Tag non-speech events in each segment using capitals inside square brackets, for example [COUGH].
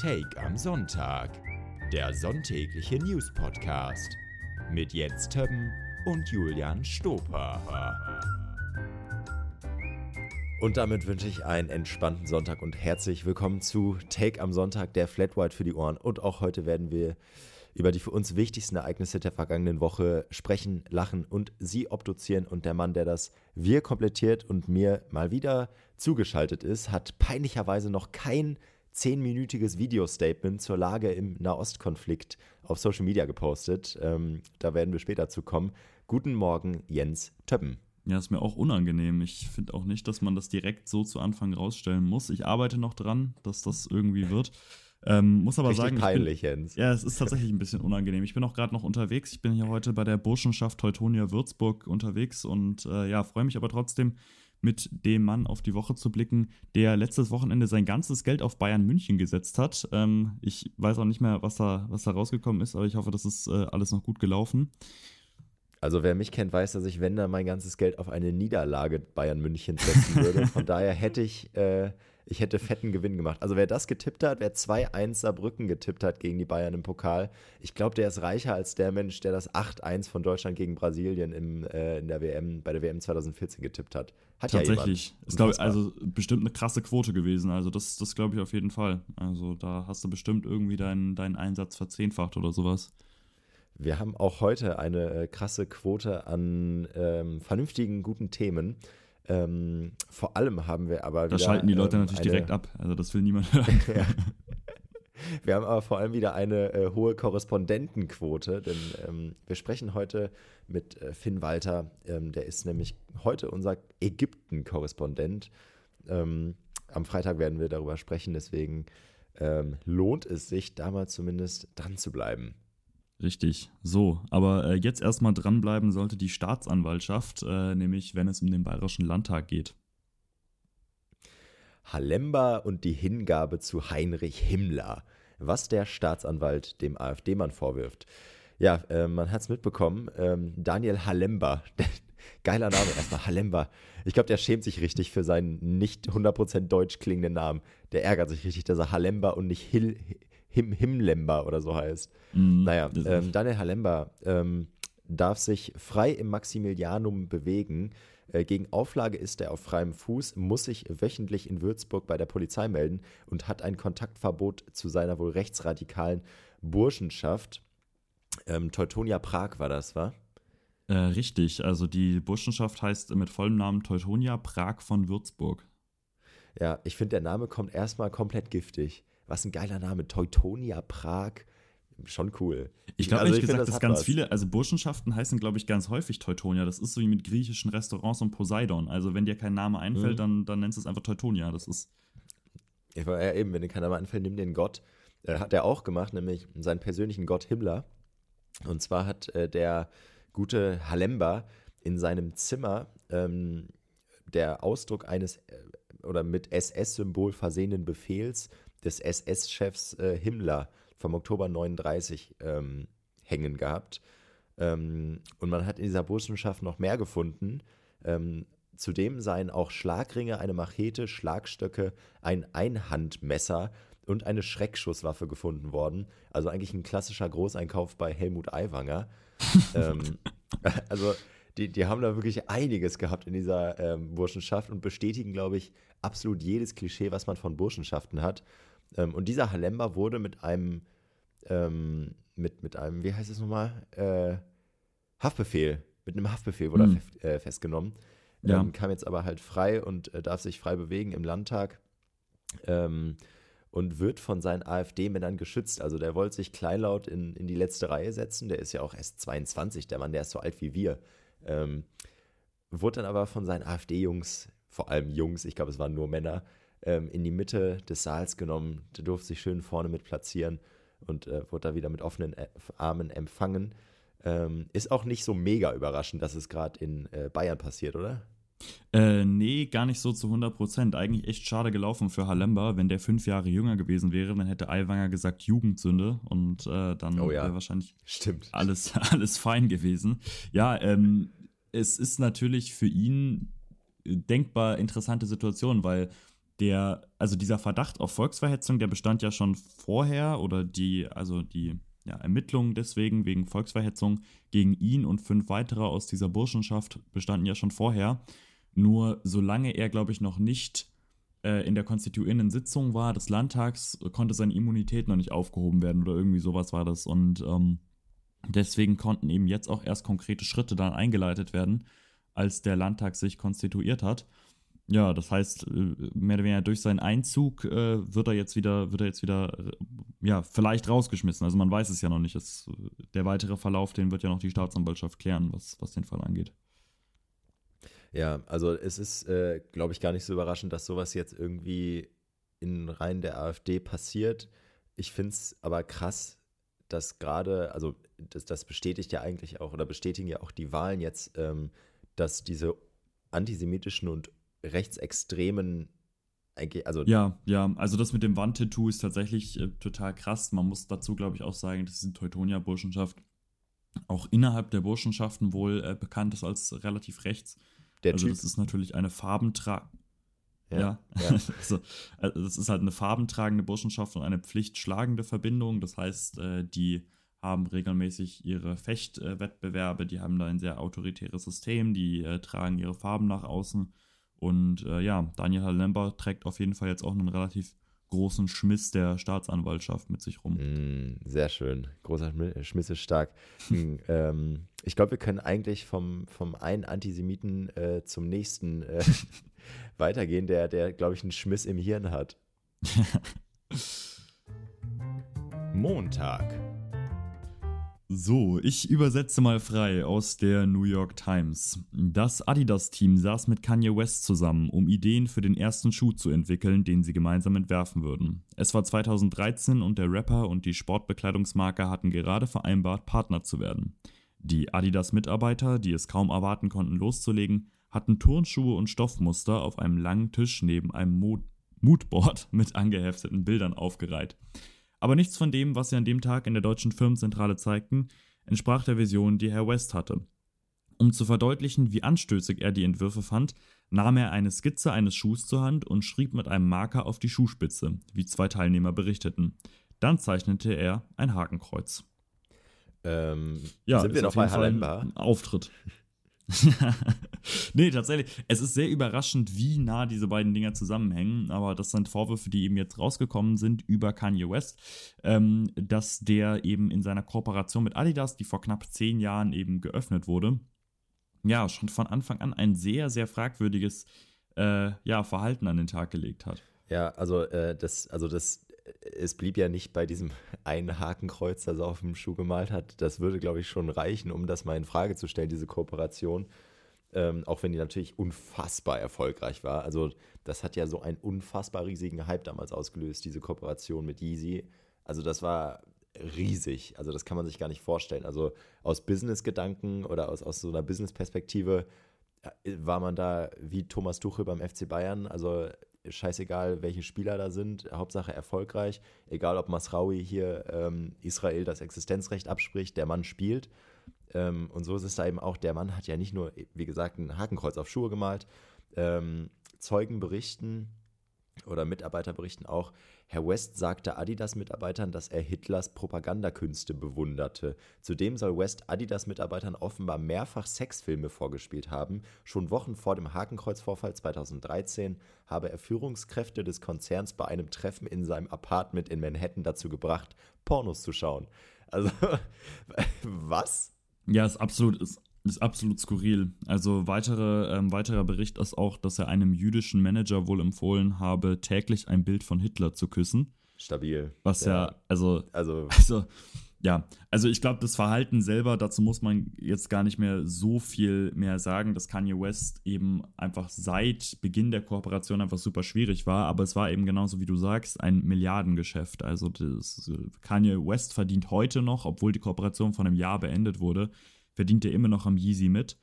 Take am Sonntag, der sonntägliche News-Podcast mit Jens Többen und Julian Stoper. Und damit wünsche ich einen entspannten Sonntag und herzlich willkommen zu Take am Sonntag, der Flat White für die Ohren. Und auch heute werden wir über die für uns wichtigsten Ereignisse der vergangenen Woche sprechen, lachen und sie obduzieren. Und der Mann, der das wir komplettiert und mir mal wieder zugeschaltet ist, hat peinlicherweise noch kein zehnminütiges Video-Statement zur Lage im Nahostkonflikt auf Social Media gepostet. Ähm, da werden wir später zu kommen. Guten Morgen, Jens Töppen. Ja, ist mir auch unangenehm. Ich finde auch nicht, dass man das direkt so zu Anfang rausstellen muss. Ich arbeite noch dran, dass das irgendwie wird. Ähm, muss aber Richtig sagen, peinlich, bin, Jens. Ja, es ist tatsächlich ein bisschen unangenehm. Ich bin auch gerade noch unterwegs. Ich bin hier heute bei der Burschenschaft Teutonia Würzburg unterwegs und äh, ja, freue mich aber trotzdem, mit dem Mann auf die Woche zu blicken, der letztes Wochenende sein ganzes Geld auf Bayern München gesetzt hat. Ähm, ich weiß auch nicht mehr, was da, was da rausgekommen ist, aber ich hoffe, das ist äh, alles noch gut gelaufen. Also wer mich kennt, weiß, dass ich, wenn da mein ganzes Geld auf eine Niederlage Bayern München setzen würde. Von daher hätte ich, äh, ich hätte fetten Gewinn gemacht. Also wer das getippt hat, wer 2-1 Saarbrücken getippt hat gegen die Bayern im Pokal, ich glaube, der ist reicher als der Mensch, der das 8-1 von Deutschland gegen Brasilien im, äh, in der WM, bei der WM 2014 getippt hat. Hat Tatsächlich. Ja ist, glaube ich, also bestimmt eine krasse Quote gewesen. Also das, das glaube ich auf jeden Fall. Also da hast du bestimmt irgendwie deinen, deinen Einsatz verzehnfacht oder sowas. Wir haben auch heute eine äh, krasse Quote an ähm, vernünftigen, guten Themen. Ähm, vor allem haben wir aber Da wieder, schalten die Leute ähm, natürlich eine, direkt ab. Also das will niemand [LAUGHS] hören. ja. Wir haben aber vor allem wieder eine äh, hohe Korrespondentenquote, denn ähm, wir sprechen heute mit äh, Finn Walter. Ähm, der ist nämlich heute unser Ägypten-Korrespondent. Ähm, am Freitag werden wir darüber sprechen, deswegen ähm, lohnt es sich, da mal zumindest dran zu bleiben. Richtig, so. Aber äh, jetzt erstmal dranbleiben sollte die Staatsanwaltschaft, äh, nämlich wenn es um den Bayerischen Landtag geht. Halemba und die Hingabe zu Heinrich Himmler. Was der Staatsanwalt dem AfD-Mann vorwirft. Ja, äh, man hat es mitbekommen. Ähm, Daniel Halemba, [LAUGHS] geiler Name erstmal, Halemba. Ich glaube, der schämt sich richtig für seinen nicht 100% deutsch klingenden Namen. Der ärgert sich richtig, dass er Halemba und nicht Hil Him Himlemba oder so heißt. Mhm. Naja, ähm, Daniel Halemba ähm, darf sich frei im Maximilianum bewegen. Äh, gegen Auflage ist er auf freiem Fuß, muss sich wöchentlich in Würzburg bei der Polizei melden und hat ein Kontaktverbot zu seiner wohl rechtsradikalen Burschenschaft. Ähm, Teutonia Prag war das, war? Äh, richtig, also die Burschenschaft heißt mit vollem Namen Teutonia Prag von Würzburg. Ja, ich finde, der Name kommt erstmal komplett giftig. Was ein geiler Name, Teutonia Prag. Schon cool. Ich glaube Also ehrlich ich find, gesagt, das dass ganz was. viele, also Burschenschaften heißen, glaube ich, ganz häufig Teutonia. Das ist so wie mit griechischen Restaurants und Poseidon. Also wenn dir kein Name einfällt, Mhm. dann, dann nennst du es einfach Teutonia. Das ist, Ich war ja eben, wenn dir keiner mal anfällt, nimm den Gott. Äh, hat er auch gemacht, nämlich seinen persönlichen Gott Himmler. Und zwar hat äh, der gute Halemba in seinem Zimmer ähm, der Ausdruck eines äh, oder mit SS-Symbol versehenen Befehls des SS-Chefs äh, Himmler vom Oktober 39 ähm, hängen gehabt. Ähm, und man hat in dieser Burschenschaft noch mehr gefunden. Ähm, zudem seien auch Schlagringe, eine Machete, Schlagstöcke, ein Einhandmesser und eine Schreckschusswaffe gefunden worden. Also eigentlich ein klassischer Großeinkauf bei Helmut Aiwanger. [LAUGHS] ähm, also die, die haben da wirklich einiges gehabt in dieser ähm, Burschenschaft und bestätigen, glaube ich, absolut jedes Klischee, was man von Burschenschaften hat. Ähm, und dieser Halemba wurde mit einem, ähm, mit, mit einem, wie heißt es nochmal? Äh, Haftbefehl. Mit einem Haftbefehl wurde Hm. er äh, festgenommen. Ja. Ähm, kam jetzt aber halt frei und äh, darf sich frei bewegen im Landtag. Ähm, und wird von seinen AfD-Männern geschützt. Also der wollte sich kleinlaut in, in die letzte Reihe setzen. Der ist ja auch erst 22, der Mann, der ist so alt wie wir. Ähm, wurde dann aber von seinen AfD-Jungs, vor allem Jungs, ich glaube, es waren nur Männer, ähm, in die Mitte des Saals genommen. Der durfte sich schön vorne mit platzieren und äh, wurde da wieder mit offenen Ä- Armen empfangen. Ähm, ist auch nicht so mega überraschend, dass es gerade in äh, Bayern passiert, oder? Äh, nee, gar nicht so zu 100 Prozent. Eigentlich echt schade gelaufen für Halemba. Wenn der fünf Jahre jünger gewesen wäre, dann hätte Aiwanger gesagt Jugendsünde und äh, dann Oh ja. wäre wahrscheinlich Stimmt. alles, [LAUGHS] alles fein gewesen. Ja, ähm, es ist natürlich für ihn denkbar interessante Situation, weil der, also dieser Verdacht auf Volksverhetzung, der bestand ja schon vorher oder die, also die ja, Ermittlungen deswegen wegen Volksverhetzung gegen ihn und fünf weitere aus dieser Burschenschaft bestanden ja schon vorher. Nur solange er, glaube ich, noch nicht äh, in der konstituierenden Sitzung war des Landtags, konnte seine Immunität noch nicht aufgehoben werden oder irgendwie sowas war das. Und ähm, deswegen konnten eben jetzt auch erst konkrete Schritte dann eingeleitet werden, als der Landtag sich konstituiert hat. Ja, das heißt, äh, mehr oder weniger durch seinen Einzug äh, wird er jetzt wieder, wird er jetzt wieder, äh, ja, vielleicht rausgeschmissen. Also man weiß es ja noch nicht. Es, der weitere Verlauf, den wird ja noch die Staatsanwaltschaft klären, was, was den Fall angeht. Ja, also es ist, äh, glaube ich, gar nicht so überraschend, dass sowas jetzt irgendwie in Reihen der AfD passiert. Ich finde es aber krass, dass gerade, also das, das, bestätigt ja eigentlich auch oder bestätigen ja auch die Wahlen jetzt, ähm, dass diese antisemitischen und rechtsextremen also ja, ja, also das mit dem Wandtattoo ist tatsächlich äh, total krass. Man muss dazu, glaube ich, auch sagen, dass diese Teutonia-Burschenschaft auch innerhalb der Burschenschaften wohl äh, bekannt ist als relativ rechts. Der also typ. das ist natürlich eine farbentragende. Ja, ja. ja. [LAUGHS] also, also, das ist halt eine farbentragende Burschenschaft und eine pflichtschlagende Verbindung. Das heißt, äh, die haben regelmäßig ihre Fechtwettbewerbe, die haben da ein sehr autoritäres System, die äh, tragen ihre Farben nach außen. Und äh, ja, Daniel Halember trägt auf jeden Fall jetzt auch einen relativ großen Schmiss der Staatsanwaltschaft mit sich rum. Mm, sehr schön. Großer Schmiss ist stark. [LAUGHS] Hm, ähm, ich glaube, wir können eigentlich vom, vom einen Antisemiten äh, zum nächsten äh, [LAUGHS] weitergehen, der, der glaube ich, einen Schmiss im Hirn hat. [LAUGHS] Montag. So, ich übersetze mal frei aus der New York Times. Das Adidas-Team saß mit Kanye West zusammen, um Ideen für den ersten Schuh zu entwickeln, den sie gemeinsam entwerfen würden. Es war 2013 und der Rapper und die Sportbekleidungsmarke hatten gerade vereinbart, Partner zu werden. Die Adidas-Mitarbeiter, die es kaum erwarten konnten loszulegen, hatten Turnschuhe und Stoffmuster auf einem langen Tisch neben einem Moodboard [LAUGHS] mit angehefteten Bildern aufgereiht. Aber nichts von dem, was sie an dem Tag in der deutschen Firmenzentrale zeigten, entsprach der Vision, die Herr West hatte. Um zu verdeutlichen, wie anstößig er die Entwürfe fand, nahm er eine Skizze eines Schuhs zur Hand und schrieb mit einem Marker auf die Schuhspitze, wie zwei Teilnehmer berichteten. Dann zeichnete er ein Hakenkreuz. Ähm, ja, sind wir noch bei Hallenbar? Auftritt. [LAUGHS] nee, tatsächlich. Es ist sehr überraschend, wie nah diese beiden Dinger zusammenhängen. Aber das sind Vorwürfe, die eben jetzt rausgekommen sind über Kanye West, ähm, dass der eben in seiner Kooperation mit Adidas, die vor knapp zehn Jahren eben geöffnet wurde, ja, schon von Anfang an ein sehr, sehr fragwürdiges äh, ja, Verhalten an den Tag gelegt hat. Ja, also äh, das, also das es blieb ja nicht bei diesem [LAUGHS] einen Hakenkreuz, das er auf dem Schuh gemalt hat. Das würde, glaube ich, schon reichen, um das mal in Frage zu stellen, diese Kooperation. Ähm, auch wenn die natürlich unfassbar erfolgreich war. Also, das hat ja so einen unfassbar riesigen Hype damals ausgelöst, diese Kooperation mit Yeezy. Also, das war riesig. Also, das kann man sich gar nicht vorstellen. Also, aus Business-Gedanken oder aus, aus so einer Business-Perspektive äh, war man da wie Thomas Tuchel beim FC Bayern. Also, scheißegal, welche Spieler da sind, Hauptsache erfolgreich. Egal, ob Masraui hier ähm, Israel das Existenzrecht abspricht, der Mann spielt. Ähm, und so ist es da eben auch, der Mann hat ja nicht nur, wie gesagt, ein Hakenkreuz auf Schuhe gemalt. Ähm, Zeugen berichten oder Mitarbeiter berichten auch, Herr West sagte Adidas-Mitarbeitern, dass er Hitlers Propagandakünste bewunderte. Zudem soll West Adidas-Mitarbeitern offenbar mehrfach Sexfilme vorgespielt haben. Schon Wochen vor dem Hakenkreuzvorfall 2013 habe er Führungskräfte des Konzerns bei einem Treffen in seinem Apartment in Manhattan dazu gebracht, Pornos zu schauen. Also, [LAUGHS] was? Ja, ist absolut, ist ist absolut skurril. Also weitere, ähm, weiterer Bericht ist auch, dass er einem jüdischen Manager wohl empfohlen habe, täglich ein Bild von Hitler zu küssen. Stabil. Was ja, ja also, also, [LAUGHS] also, ja, also ich glaube, das Verhalten selber, dazu muss man jetzt gar nicht mehr so viel mehr sagen, dass Kanye West eben einfach seit Beginn der Kooperation einfach super schwierig war, aber es war eben genauso wie du sagst, ein Milliardengeschäft. Also das, Kanye West verdient heute noch, obwohl die Kooperation von einem Jahr beendet wurde, verdient er immer noch am Yeezy mit.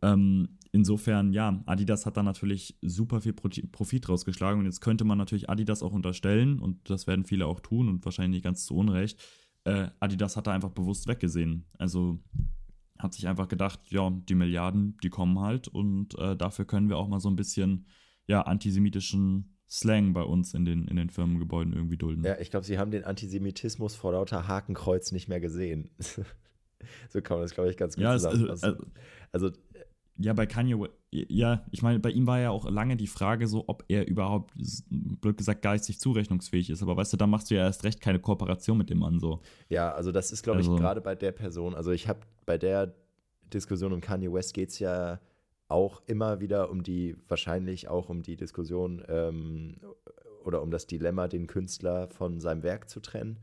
Ähm, insofern, ja, Adidas hat da natürlich super viel Profit rausgeschlagen und jetzt könnte man natürlich Adidas auch unterstellen und das werden viele auch tun und wahrscheinlich nicht ganz zu Unrecht. Äh, Adidas hat da einfach bewusst weggesehen. Also hat sich einfach gedacht, ja, die Milliarden, die kommen halt und äh, dafür können wir auch mal so ein bisschen, ja, antisemitischen Slang bei uns in den, in den Firmengebäuden irgendwie dulden. Ja, ich glaube, sie haben den Antisemitismus vor lauter Hakenkreuz nicht mehr gesehen. [LAUGHS] so kann man das, glaube ich, ganz gut ja, zusammenfassen. also, also, ja, bei Kanye, ja, ich meine, bei ihm war ja auch lange die Frage so, ob er überhaupt, blöd gesagt, geistig zurechnungsfähig ist. Aber weißt du, da machst du ja erst recht keine Kooperation mit dem Mann so. Ja, also das ist, glaube Also- ich, gerade bei der Person, also ich habe bei der Diskussion um Kanye West geht es ja auch immer wieder um die, wahrscheinlich auch um die Diskussion ähm, oder um das Dilemma, den Künstler von seinem Werk zu trennen.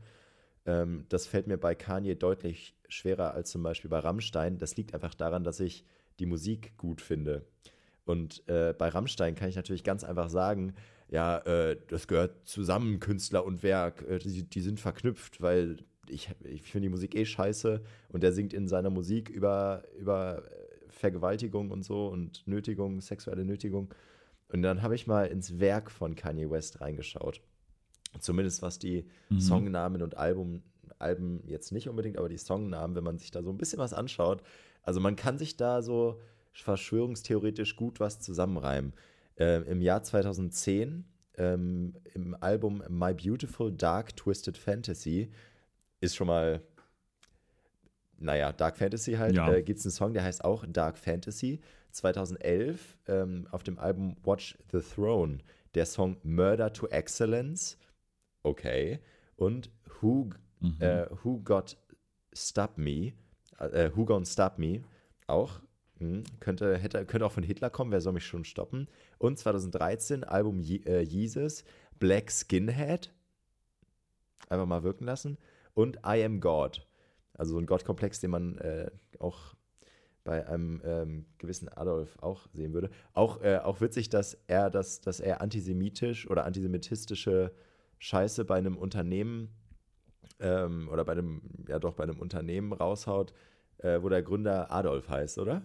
Ähm, das fällt mir bei Kanye deutlich schwerer als zum Beispiel bei Rammstein. Das liegt einfach daran, dass ich die Musik gut finde. Und äh, bei Rammstein kann ich natürlich ganz einfach sagen, ja, äh, das gehört zusammen, Künstler und Werk, äh, die, die sind verknüpft, weil ich, ich finde die Musik eh scheiße und der singt in seiner Musik über, über äh, Vergewaltigung und so und Nötigung, sexuelle Nötigung. Und dann habe ich mal ins Werk von Kanye West reingeschaut. Zumindest was die Mhm. Songnamen und Album, Alben jetzt nicht unbedingt, aber die Songnamen, wenn man sich da so ein bisschen was anschaut. Also man kann sich da so verschwörungstheoretisch gut was zusammenreimen. Ähm, Im Jahr 2010, ähm, im Album My Beautiful Dark Twisted Fantasy, ist schon mal, naja, Dark Fantasy halt, Ja. äh, gibt es einen Song, der heißt auch Dark Fantasy. 2011 ähm, auf dem Album Watch the Throne, der Song Murder to Excellence, okay, und Who, Mhm. äh, Who Got Stop Me, äh, Who Gonna Stop Me, auch. Hm, könnte, hätte, könnte auch von Hitler kommen, wer soll mich schon stoppen? Und 2013 Album Je äh, Jesus, Black Skinhead, einfach mal wirken lassen. Und I Am God, also so ein Gottkomplex, den man äh, auch bei einem ähm, gewissen Adolf auch sehen würde. Auch, äh, auch witzig, dass er das, dass er antisemitisch oder antisemitistische Scheiße bei einem Unternehmen ähm, oder bei einem, ja doch, bei einem Unternehmen raushaut, äh, wo der Gründer Adolf heißt, oder?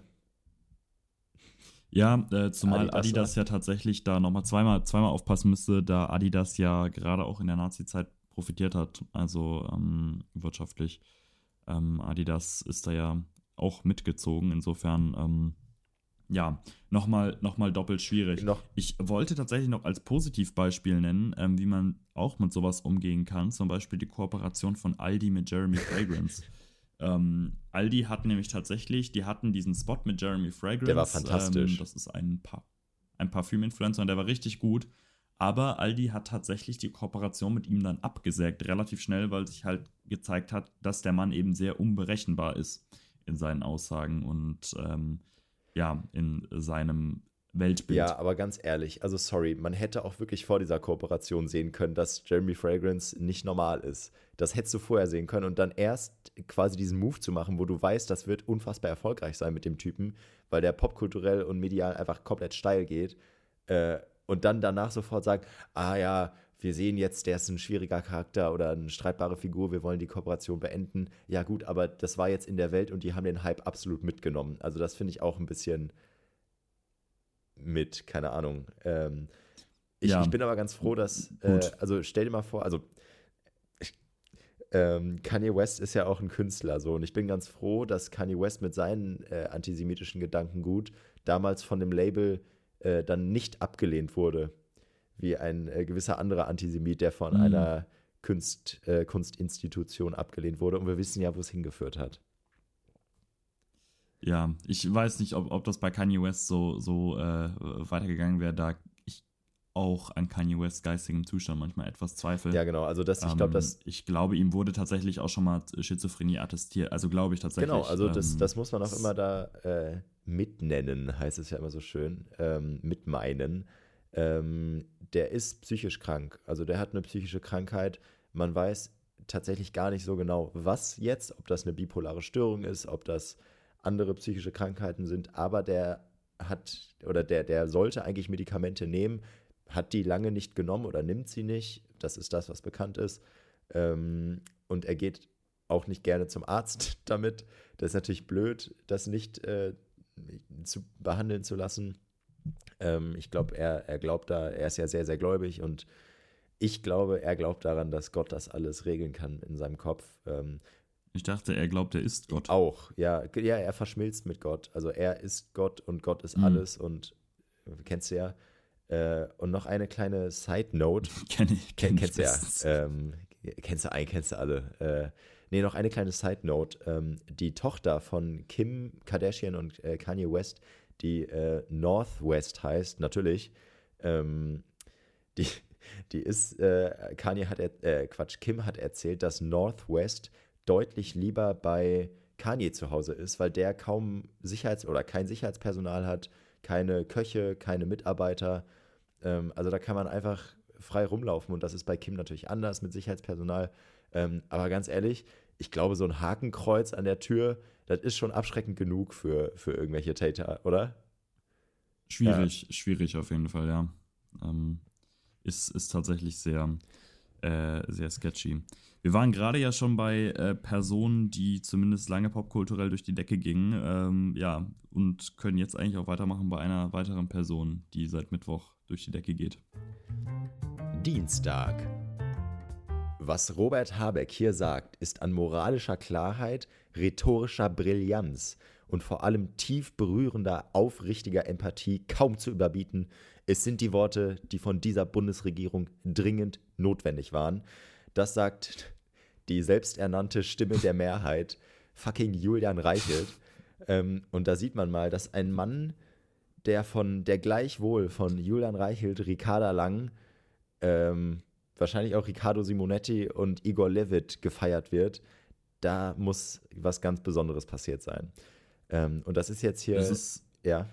Ja, äh, zumal Adidas, Adidas, ja tatsächlich da nochmal zweimal, zweimal aufpassen müsste, da Adidas ja gerade auch in der Nazi-Zeit profitiert hat, also ähm, wirtschaftlich. Ähm, Adidas ist da ja auch mitgezogen, insofern, ähm, ja, nochmal noch mal doppelt schwierig. Noch, Ich wollte tatsächlich noch als Positivbeispiel nennen, ähm, wie man auch mit sowas umgehen kann. Zum Beispiel die Kooperation von Aldi mit Jeremy Fragrance. [LAUGHS] ähm, Aldi hat nämlich tatsächlich, die hatten diesen Spot mit Jeremy Fragrance. Der war fantastisch. Ähm, das ist ein, pa ein Parfüm-Influencer und der war richtig gut. Aber Aldi hat tatsächlich die Kooperation mit ihm dann abgesägt, relativ schnell, weil sich halt gezeigt hat, dass der Mann eben sehr unberechenbar ist in seinen Aussagen und ähm, ja, in seinem Weltbild. ja, aber ganz ehrlich, also sorry, man hätte auch wirklich vor dieser Kooperation sehen können, dass Jeremy Fragrance nicht normal ist. Das hättest du vorher sehen können und dann erst quasi diesen Move zu machen, wo du weißt, das wird unfassbar erfolgreich sein mit dem Typen, weil der popkulturell und medial einfach komplett steil geht. Äh, und dann danach sofort sagen, ah ja, wir sehen jetzt, der ist ein schwieriger Charakter oder eine streitbare Figur, wir wollen die Kooperation beenden. Ja gut, aber das war jetzt in der Welt und die haben den Hype absolut mitgenommen. Also das finde ich auch ein bisschen mit, keine Ahnung. Ähm, ich, Ja. ich bin aber ganz froh, dass, äh, also stell dir mal vor, also ich, ähm, Kanye West ist ja auch ein Künstler so und ich bin ganz froh, dass Kanye West mit seinen äh, antisemitischen Gedankengut damals von dem Label äh, dann nicht abgelehnt wurde, wie ein äh, gewisser anderer Antisemit, der von Mhm. einer Kunst, äh, Kunstinstitution abgelehnt wurde und wir wissen ja, wo es hingeführt hat. Ja, ich weiß nicht, ob, ob das bei Kanye West so, so äh, weitergegangen wäre, da ich auch an Kanye West geistigem Zustand manchmal etwas zweifle. Ja, genau, also das, ich glaube, Ähm, das ich glaube, ihm wurde tatsächlich auch schon mal Schizophrenie attestiert. Also glaube ich tatsächlich. Genau, also das, ähm, das muss man auch das- immer da äh, mitnennen, heißt es ja immer so schön, ähm, mitmeinen. Ähm, der ist psychisch krank, also der hat eine psychische Krankheit. Man weiß tatsächlich gar nicht so genau, was jetzt, ob das eine bipolare Störung ist, ob das andere psychische Krankheiten sind, aber der hat oder der, der sollte eigentlich Medikamente nehmen, hat die lange nicht genommen oder nimmt sie nicht. Das ist das, was bekannt ist. Ähm, und er geht auch nicht gerne zum Arzt [LAUGHS] damit. Das ist natürlich blöd, das nicht äh, zu behandeln zu lassen. Ähm, ich glaube, er, er glaubt da, er ist ja sehr, sehr gläubig und ich glaube, er glaubt daran, dass Gott das alles regeln kann in seinem Kopf. Ähm, Ich dachte, er glaubt, er ist Gott. auch, ja, ja, er verschmilzt mit Gott. Also er ist Gott und Gott ist Mhm. alles und äh, kennst du ja. Äh, und noch eine kleine Side Note. [LAUGHS] Kenn ich, kenn Ken, kennst du ja. Ähm, kennst du ein, kennst du alle. Äh, nee, noch eine kleine Side Note. Ähm, die Tochter von Kim Kardashian und äh, Kanye West, die äh, Northwest heißt, natürlich. Ähm, die, die ist, äh, Kanye hat, äh, Quatsch, Kim hat erzählt, dass Northwest deutlich lieber bei Kanye zu Hause ist, weil der kaum Sicherheits- oder kein Sicherheitspersonal hat, keine Köche, keine Mitarbeiter. Ähm, also da kann man einfach frei rumlaufen und das ist bei Kim natürlich anders mit Sicherheitspersonal. Ähm, aber ganz ehrlich, ich glaube, so ein Hakenkreuz an der Tür, das ist schon abschreckend genug für, für irgendwelche Täter, oder? Schwierig, ja. schwierig auf jeden Fall, ja. Ähm, ist, ist tatsächlich sehr, äh, sehr sketchy. Wir waren gerade ja schon bei äh, Personen, die zumindest lange popkulturell durch die Decke gingen. Ähm, ja, und können jetzt eigentlich auch weitermachen bei einer weiteren Person, die seit Mittwoch durch die Decke geht. Dienstag. Was Robert Habeck hier sagt, ist an moralischer Klarheit, rhetorischer Brillanz und vor allem tief berührender, aufrichtiger Empathie kaum zu überbieten. Es sind die Worte, die von dieser Bundesregierung dringend notwendig waren. Das sagt die selbsternannte Stimme der Mehrheit, fucking Julian Reichelt. Ähm, und da sieht man mal, dass ein Mann, der von, der gleichwohl von Julian Reichelt, Ricarda Lang, ähm, wahrscheinlich auch Riccardo Simonetti und Igor Levit gefeiert wird, da muss was ganz Besonderes passiert sein. Ähm, und das ist jetzt hier. Das ist, ja.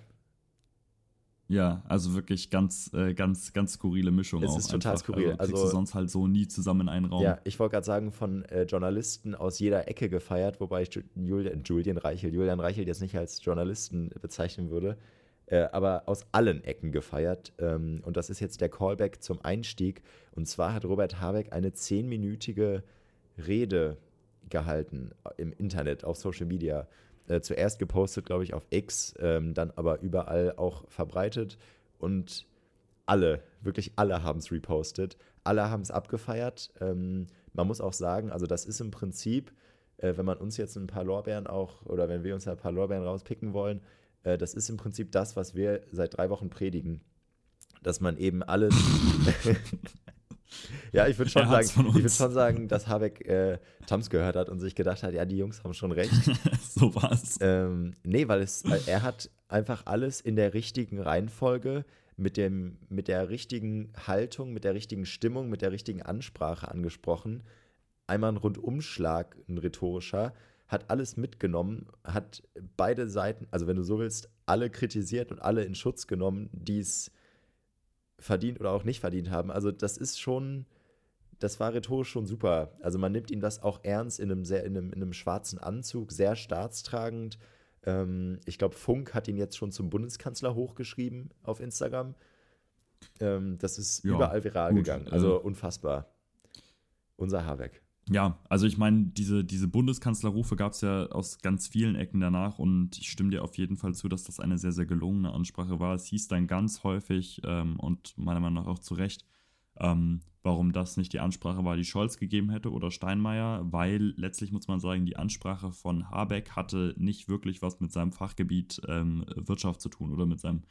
Ja, also wirklich ganz, äh, ganz, ganz skurrile Mischung. Es ist total einfach. skurril. Also, also du sonst halt so nie zusammen in einen Raum. Ja, ich wollte gerade sagen, von äh, Journalisten aus jeder Ecke gefeiert, wobei ich Julian, Julian Reichel, Julian Reichel jetzt nicht als Journalisten bezeichnen würde, äh, aber aus allen Ecken gefeiert. Ähm, und das ist jetzt der Callback zum Einstieg. Und zwar hat Robert Habeck eine zehnminütige Rede gehalten im Internet, auf Social Media äh, zuerst gepostet, glaube ich, auf X, ähm, dann aber überall auch verbreitet und alle, wirklich alle haben es repostet, alle haben es abgefeiert. Ähm, man muss auch sagen, also das ist im Prinzip, äh, wenn man uns jetzt ein paar Lorbeeren auch, oder wenn wir uns ein paar Lorbeeren rauspicken wollen, äh, das ist im Prinzip das, was wir seit drei Wochen predigen. Dass man eben alles [LAUGHS] [LAUGHS] Ja, ich würde schon, sagen, würd schon sagen, dass Habeck äh, Tams gehört hat und sich gedacht hat, ja, die Jungs haben schon recht. [LAUGHS] so war's. Ähm, nee, weil es, er hat einfach alles in der richtigen Reihenfolge, mit, dem, mit der richtigen Haltung, mit der richtigen Stimmung, mit der richtigen Ansprache angesprochen. Einmal ein Rundumschlag, ein rhetorischer, hat alles mitgenommen, hat beide Seiten, also wenn du so willst, alle kritisiert und alle in Schutz genommen, die es verdient oder auch nicht verdient haben. Also das ist schon, das war rhetorisch schon super. Also man nimmt ihm das auch ernst in einem sehr, in einem, in einem schwarzen Anzug, sehr staatstragend. Ähm, ich glaube, Funk hat ihn jetzt schon zum Bundeskanzler hochgeschrieben auf Instagram. Ähm, das ist ja, überall viral gut. gegangen. Also äh, unfassbar. Unser Habeck. Ja, also ich meine, diese, diese Bundeskanzlerrufe gab es ja aus ganz vielen Ecken danach und ich stimme dir auf jeden Fall zu, dass das eine sehr, sehr gelungene Ansprache war. Es hieß dann ganz häufig ähm, und meiner Meinung nach auch zu Recht, ähm, warum das nicht die Ansprache war, die Scholz gegeben hätte oder Steinmeier, weil letztlich muss man sagen, die Ansprache von Habeck hatte nicht wirklich was mit seinem Fachgebiet ähm, Wirtschaft zu tun oder mit seinem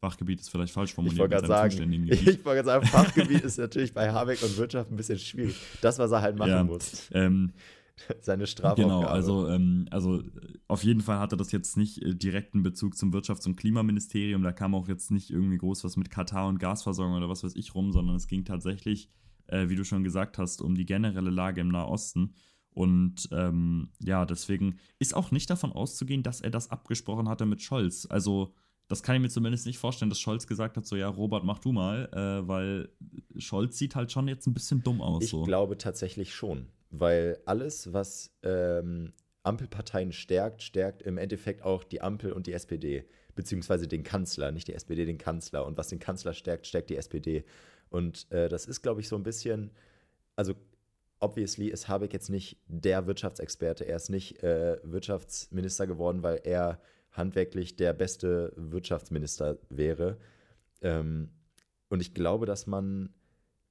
Fachgebiet ist vielleicht falsch formuliert. [LAUGHS] Ich wollte gerade sagen, ich wollte sagen, Fachgebiet ist natürlich bei Habeck und Wirtschaft ein bisschen schwierig. Das, was er halt machen ja, muss. Ähm, [LAUGHS] Seine Strafaufgabe. Genau, also, ähm, also auf jeden Fall hatte das jetzt nicht äh, direkten Bezug zum Wirtschafts- und Klimaministerium. Da kam auch jetzt nicht irgendwie groß was mit Katar und Gasversorgung oder was weiß ich rum, sondern es ging tatsächlich, äh, wie du schon gesagt hast, um die generelle Lage im Nahosten. Und ähm, ja, deswegen ist auch nicht davon auszugehen, dass er das abgesprochen hatte mit Scholz. Also das kann ich mir zumindest nicht vorstellen, dass Scholz gesagt hat, so ja, Robert, mach du mal, äh, weil Scholz sieht halt schon jetzt ein bisschen dumm aus. Ich so. glaube tatsächlich schon, weil alles, was ähm, Ampelparteien stärkt, stärkt im Endeffekt auch die Ampel und die SPD, beziehungsweise den Kanzler, nicht die SPD, den Kanzler. Und was den Kanzler stärkt, stärkt die SPD. Und äh, das ist, glaube ich, so ein bisschen, also obviously ist Habeck jetzt nicht der Wirtschaftsexperte, er ist nicht äh, Wirtschaftsminister geworden, weil er handwerklich der beste Wirtschaftsminister wäre. Ähm, und ich glaube, dass man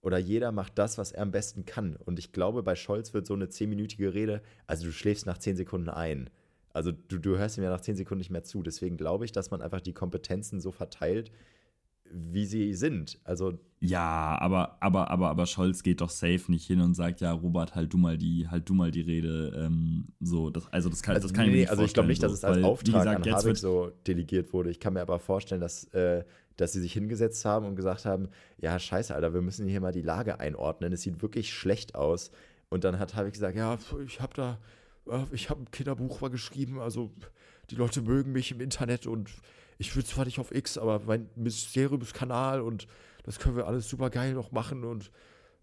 oder jeder macht das, was er am besten kann. Und ich glaube, bei Scholz wird so eine zehnminütige Rede, also du schläfst nach zehn Sekunden ein. Also du, du hörst ihm ja nach zehn Sekunden nicht mehr zu. Deswegen glaube ich, dass man einfach die Kompetenzen so verteilt, wie sie sind. Also ja, aber, aber, aber, aber Scholz geht doch safe nicht hin und sagt, ja, Robert, halt du mal die, halt du mal die Rede. Ähm, so, das, also das kann, also, das kann nee, ich mir nicht Also ich glaube nicht, dass es als weil, Auftrag gesagt, an Habeck so delegiert wurde. Ich kann mir aber vorstellen, dass, äh, dass sie sich hingesetzt haben und gesagt haben, ja, scheiße, Alter, wir müssen hier mal die Lage einordnen. Es sieht wirklich schlecht aus. Und dann hat Habeck gesagt, ja, ich habe da, äh, ich habe ein Kinderbuch mal geschrieben, also die Leute mögen mich im Internet und ich will zwar nicht auf X, aber mein Mysteriumskanal und das können wir alles super geil noch machen und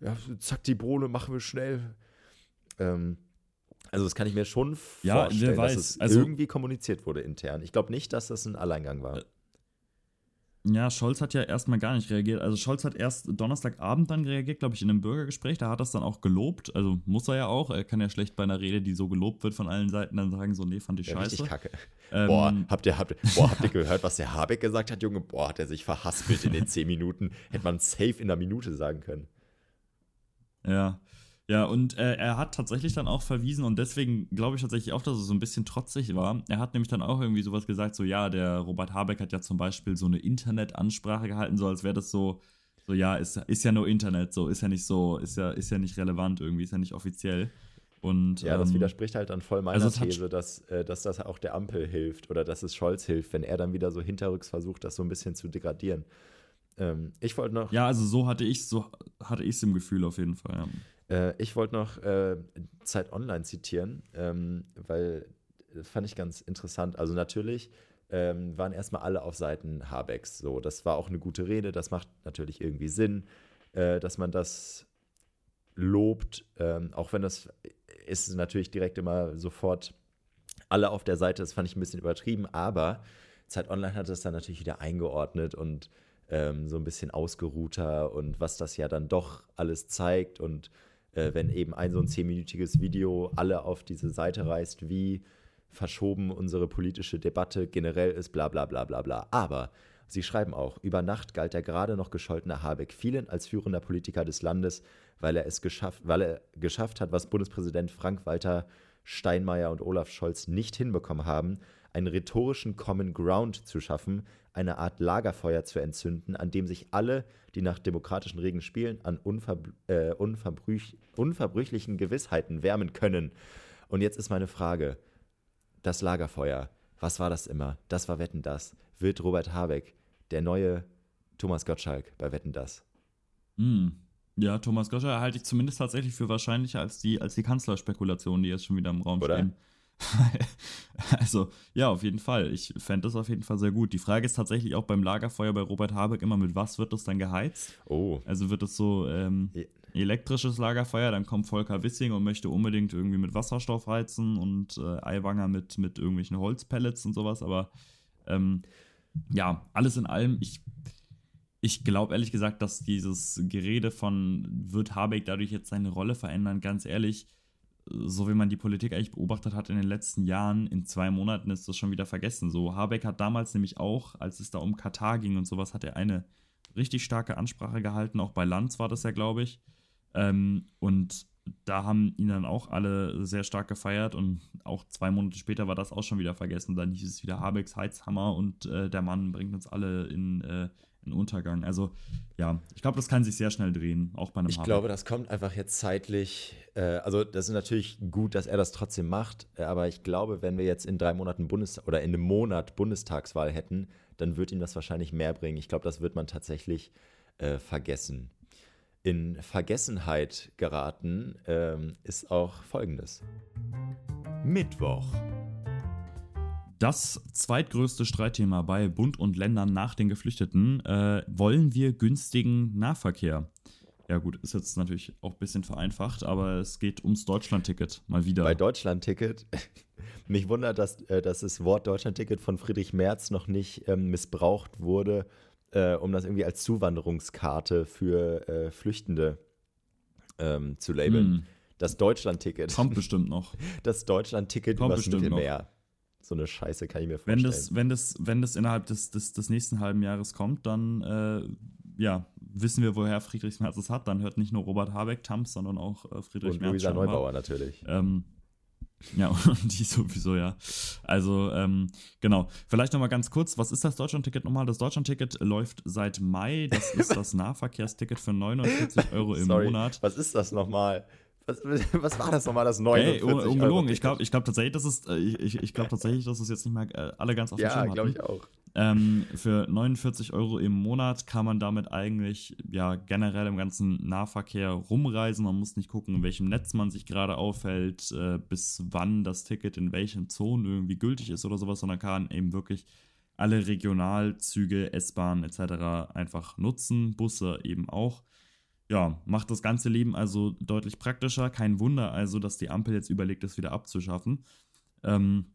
ja, zack, die Bohne machen wir schnell. Ähm, also das kann ich mir schon Ja, vorstellen, dass es Also- irgendwie kommuniziert wurde intern. Ich glaube nicht, dass das ein Alleingang war. Ja, Scholz hat ja erstmal gar nicht reagiert. Also Scholz hat erst Donnerstagabend dann reagiert, glaube ich, in einem Bürgergespräch. Da hat er es dann auch gelobt. Also muss er ja auch. Er kann ja schlecht bei einer Rede, die so gelobt wird von allen Seiten, dann sagen so, nee, fand ich Ja, scheiße. richtig kacke. Ähm, boah, habt ihr, habt, boah, habt ihr gehört, was der Habeck gesagt hat, Junge? Boah, hat er sich verhaspelt in den zehn Minuten. Hätte man safe in einer Minute sagen können. Ja. Ja, und äh, er hat tatsächlich dann auch verwiesen und deswegen glaube ich tatsächlich auch, dass er so ein bisschen trotzig war. Er hat nämlich dann auch irgendwie sowas gesagt, so ja, der Robert Habeck hat ja zum Beispiel so eine Internetansprache gehalten, so als wäre das so, so ja, ist, ist ja nur Internet, so ist ja nicht so, ist ja, ist ja nicht relevant irgendwie, ist ja nicht offiziell. Und, Ja, das ähm, widerspricht halt dann voll meiner also These, dass, äh, dass das auch der Ampel hilft oder dass es Scholz hilft, wenn er dann wieder so hinterrücks versucht, das so ein bisschen zu degradieren. Ähm, ich wollte noch, Ja, also so hatte ich so hatte ich es im Gefühl auf jeden Fall. Ja. Äh, ich wollte noch äh, Zeit Online zitieren, ähm, weil das fand ich ganz interessant. Also natürlich ähm, waren erstmal alle auf Seiten Habecks. So, das war auch eine gute Rede. Das macht natürlich irgendwie Sinn, äh, dass man das lobt, ähm, auch wenn das ist natürlich direkt immer sofort alle auf der Seite. Das fand ich ein bisschen übertrieben, aber Zeit Online hat das dann natürlich wieder eingeordnet und ähm, so ein bisschen ausgeruhter und was das ja dann doch alles zeigt und äh, wenn eben ein so ein zehnminütiges Video alle auf diese Seite reißt, wie verschoben unsere politische Debatte generell ist, bla bla bla bla bla. Aber sie schreiben auch, über Nacht galt der gerade noch gescholtene Habeck vielen als führender Politiker des Landes, weil er es geschafft, weil er geschafft hat, was Bundespräsident Frank-Walter Steinmeier und Olaf Scholz nicht hinbekommen haben, einen rhetorischen Common Ground zu schaffen, eine Art Lagerfeuer zu entzünden, an dem sich alle, die nach demokratischen Regeln spielen, an unverb äh, unverbrüch unverbrüchlichen Gewissheiten wärmen können. Und jetzt ist meine Frage, das Lagerfeuer, was war das immer? Das war Wetten das. Wird Robert Habeck der neue Thomas Gottschalk bei Wetten das? Hm. Ja, Thomas Gottschalk halte ich zumindest tatsächlich für wahrscheinlicher als die, als die Kanzlerspekulationen, die jetzt schon wieder im Raum Oder? stehen. [LAUGHS] also, ja, auf jeden Fall. Ich fände das auf jeden Fall sehr gut. Die Frage ist tatsächlich auch beim Lagerfeuer bei Robert Habeck immer, mit was wird das dann geheizt? Oh, Also wird es so ähm, elektrisches Lagerfeuer, dann kommt Volker Wissing und möchte unbedingt irgendwie mit Wasserstoff heizen und äh, Aiwanger mit, mit irgendwelchen Holzpellets und sowas, aber ähm, ja, alles in allem, ich, ich glaube ehrlich gesagt, dass dieses Gerede von, wird Habeck dadurch jetzt seine Rolle verändern, ganz ehrlich, so wie man die Politik eigentlich beobachtet hat in den letzten Jahren, in zwei Monaten ist das schon wieder vergessen. So, Habeck hat damals nämlich auch, als es da um Katar ging und sowas, hat er eine richtig starke Ansprache gehalten. Auch bei Lanz war das ja, glaube ich. Ähm, und da haben ihn dann auch alle sehr stark gefeiert und auch zwei Monate später war das auch schon wieder vergessen. Dann hieß es wieder Habecks Heizhammer und äh, der Mann bringt uns alle in, äh, in Untergang. Also ja, ich glaube, das kann sich sehr schnell drehen, auch bei einem Ich glaube, das kommt einfach jetzt zeitlich. Äh, also, das ist natürlich gut, dass er das trotzdem macht. äh, Aber ich glaube, wenn wir jetzt in drei Monaten Bundes oder in einem Monat Bundestagswahl hätten, dann wird ihm das wahrscheinlich mehr bringen. Ich glaube, das wird man tatsächlich äh, vergessen. In Vergessenheit geraten ähm, ist auch Folgendes. Mittwoch. Das zweitgrößte Streitthema bei Bund und Ländern nach den Geflüchteten. Äh, wollen wir günstigen Nahverkehr? Ja gut, ist jetzt natürlich auch ein bisschen vereinfacht, aber es geht ums Deutschlandticket mal wieder. Bei Deutschlandticket, [LAUGHS] mich wundert, dass, äh, dass das Wort Deutschlandticket von Friedrich Merz noch nicht ähm, missbraucht wurde, äh, um das irgendwie als Zuwanderungskarte für äh, Flüchtende ähm, zu labeln. Hm, Das Deutschlandticket. kommt [LAUGHS] bestimmt noch. Das Deutschlandticket Kommt übers bestimmt noch. So eine Scheiße kann ich mir Wenn vorstellen. das, wenn das, wenn das innerhalb des, des, des nächsten halben Jahres kommt, dann äh, ja, wissen wir, woher Friedrich Merz es hat. Dann hört nicht nur Robert Habeck Tamps, sondern auch äh, Friedrich Und Merz. Luisa scheinbar. Neubauer natürlich. Ähm, Ja, [LAUGHS] und die sowieso, ja. Also, ähm, genau. Vielleicht nochmal ganz kurz, was ist das Deutschlandticket nochmal? Das Deutschlandticket läuft seit Mai. Das ist [LAUGHS] das Nahverkehrsticket für 49 Euro im Sorry, Monat. Was ist das nochmal? Was, [LAUGHS] was war das nochmal, das 49 Ey, un- Euro ungelogen. Ich glaube ich glaub tatsächlich, dass es, äh, ich, ich, ich glaube tatsächlich, dass es jetzt nicht mehr äh, alle ganz auf dem Ja, Schirm glaube hatten. ich auch. Ähm, für 49 Euro im Monat kann man damit eigentlich ja generell im ganzen Nahverkehr rumreisen. Man muss nicht gucken, in welchem Netz man sich gerade aufhält, äh, bis wann das Ticket in welchen Zonen irgendwie gültig ist oder sowas, sondern kann eben wirklich alle Regionalzüge, S-Bahn etc. einfach nutzen, Busse eben auch. Ja, macht das ganze Leben also deutlich praktischer. Kein Wunder also, dass die Ampel jetzt überlegt, es wieder abzuschaffen. Ähm,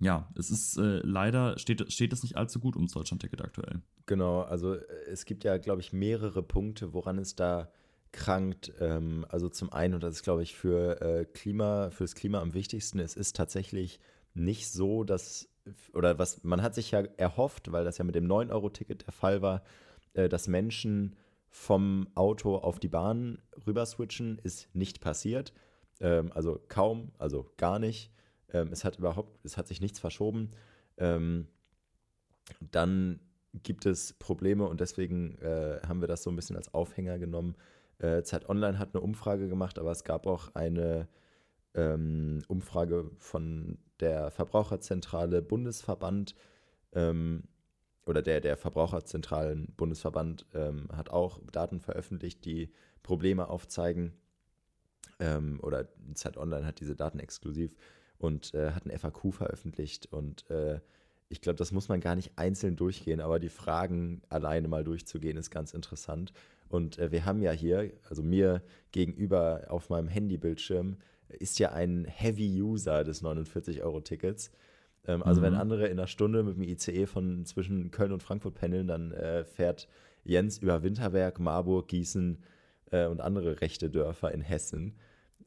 ja, es ist äh, leider, steht, steht es nicht allzu gut ums Deutschlandticket aktuell. Genau, also äh, es gibt ja, glaube ich, mehrere Punkte, woran es da krankt. Ähm, also zum einen, und das ist, glaube ich, für äh, Klima, für das Klima am wichtigsten, es ist tatsächlich nicht so, dass, oder was, man hat sich ja erhofft, weil das ja mit dem 9-Euro-Ticket der Fall war, äh, dass Menschen vom Auto auf die Bahn rüber switchen, ist nicht passiert. Ähm, also kaum, also gar nicht. Ähm, es hat überhaupt, es hat sich nichts verschoben. Ähm, dann gibt es Probleme und deswegen äh, haben wir das so ein bisschen als Aufhänger genommen. Äh, Zeit Online hat eine Umfrage gemacht, aber es gab auch eine ähm, Umfrage von der Verbraucherzentrale Bundesverband ähm, oder der, der Verbraucherzentralen Bundesverband ähm, hat auch Daten veröffentlicht, die Probleme aufzeigen. Ähm, oder Zeit Online hat diese Daten exklusiv und äh, hat ein FAQ veröffentlicht und äh, ich glaube, das muss man gar nicht einzeln durchgehen, aber die Fragen alleine mal durchzugehen ist ganz interessant. Und äh, wir haben ja hier, also mir gegenüber auf meinem Handybildschirm, ist ja ein Heavy User des 49-Euro-Tickets. Ähm, also Mhm. wenn andere in einer Stunde mit dem ICE von zwischen Köln und Frankfurt pendeln, dann äh, fährt Jens über Winterberg, Marburg, Gießen äh, und andere rechte Dörfer in Hessen,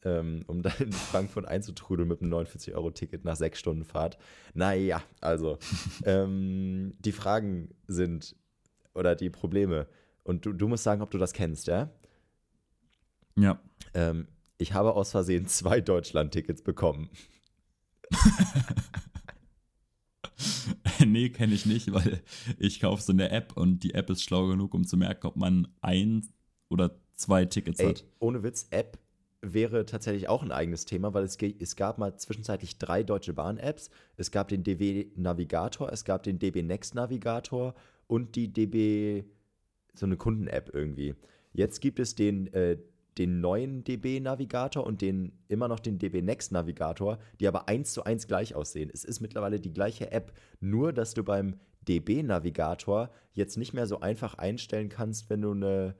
ähm, um dann in Frankfurt einzutrudeln mit einem 49-Euro-Ticket nach sechs Stunden Fahrt. Naja, also [LAUGHS] ähm, die Fragen sind oder die Probleme. Und du, du musst sagen, ob du das kennst, ja? Ja. Ähm, ich habe aus Versehen zwei Deutschland-Tickets bekommen. [LAUGHS] [LAUGHS] nee, kenne ich nicht, weil ich kaufe so eine App und die App ist schlau genug, um zu merken, ob man ein oder zwei Tickets Ey, hat. ohne Witz, App wäre tatsächlich auch ein eigenes Thema, weil es, es gab mal zwischenzeitlich drei Deutsche Bahn-Apps. Es gab den DB Navigator, es gab den DB Next Navigator und die DB, so eine Kunden-App irgendwie. Jetzt gibt es den, äh, den neuen DB Navigator und den immer noch den DB Next Navigator, die aber eins zu eins gleich aussehen. Es ist mittlerweile die gleiche App, nur dass du beim DB Navigator jetzt nicht mehr so einfach einstellen kannst, wenn du eine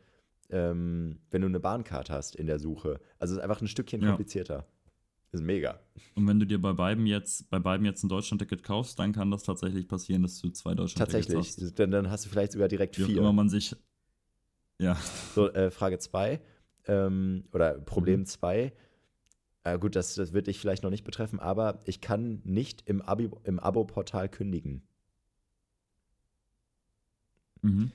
ähm, wenn du eine Bahncard hast in der Suche. Also es ist einfach ein Stückchen Ja. komplizierter. Ist mega. Und wenn du dir bei beiden jetzt, bei beiden jetzt ein Deutschlandticket kaufst, dann kann das tatsächlich passieren, dass du zwei Deutschlandtickets Tatsächlich. hast. Dann, dann hast du vielleicht sogar direkt Wie vier. man sich. Ja. So, äh, Frage 2 ähm, oder Problem Mhm. 2. Äh, gut, das, das wird dich vielleicht noch nicht betreffen, aber ich kann nicht im, Abi, im Abo-Portal kündigen. Mhm.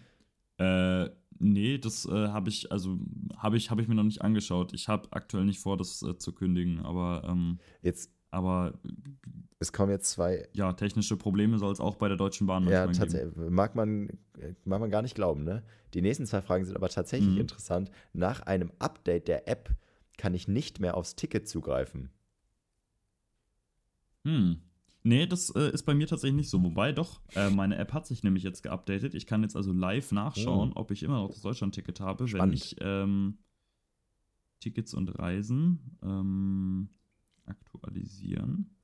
Äh, nee, das äh, habe ich, also habe ich, habe ich mir noch nicht angeschaut. Ich habe aktuell nicht vor, das äh, zu kündigen, aber, ähm, Jetzt, aber es kommen jetzt zwei. ja, technische Probleme soll es auch bei der Deutschen Bahn Ja, manchmal geben. tatsächlich. Mag man, äh, mag man gar nicht glauben, ne? Die nächsten zwei Fragen sind aber tatsächlich Mhm. interessant. Nach einem Update der App kann ich nicht mehr aufs Ticket zugreifen. Hm. Nee, das äh, ist bei mir tatsächlich nicht so. Wobei doch, äh, meine App hat sich nämlich jetzt geupdatet. Ich kann jetzt also live nachschauen, Oh. ob ich immer noch das Deutschland-Ticket habe, wenn Spannend. ich ähm, Tickets und Reisen ähm, aktualisieren.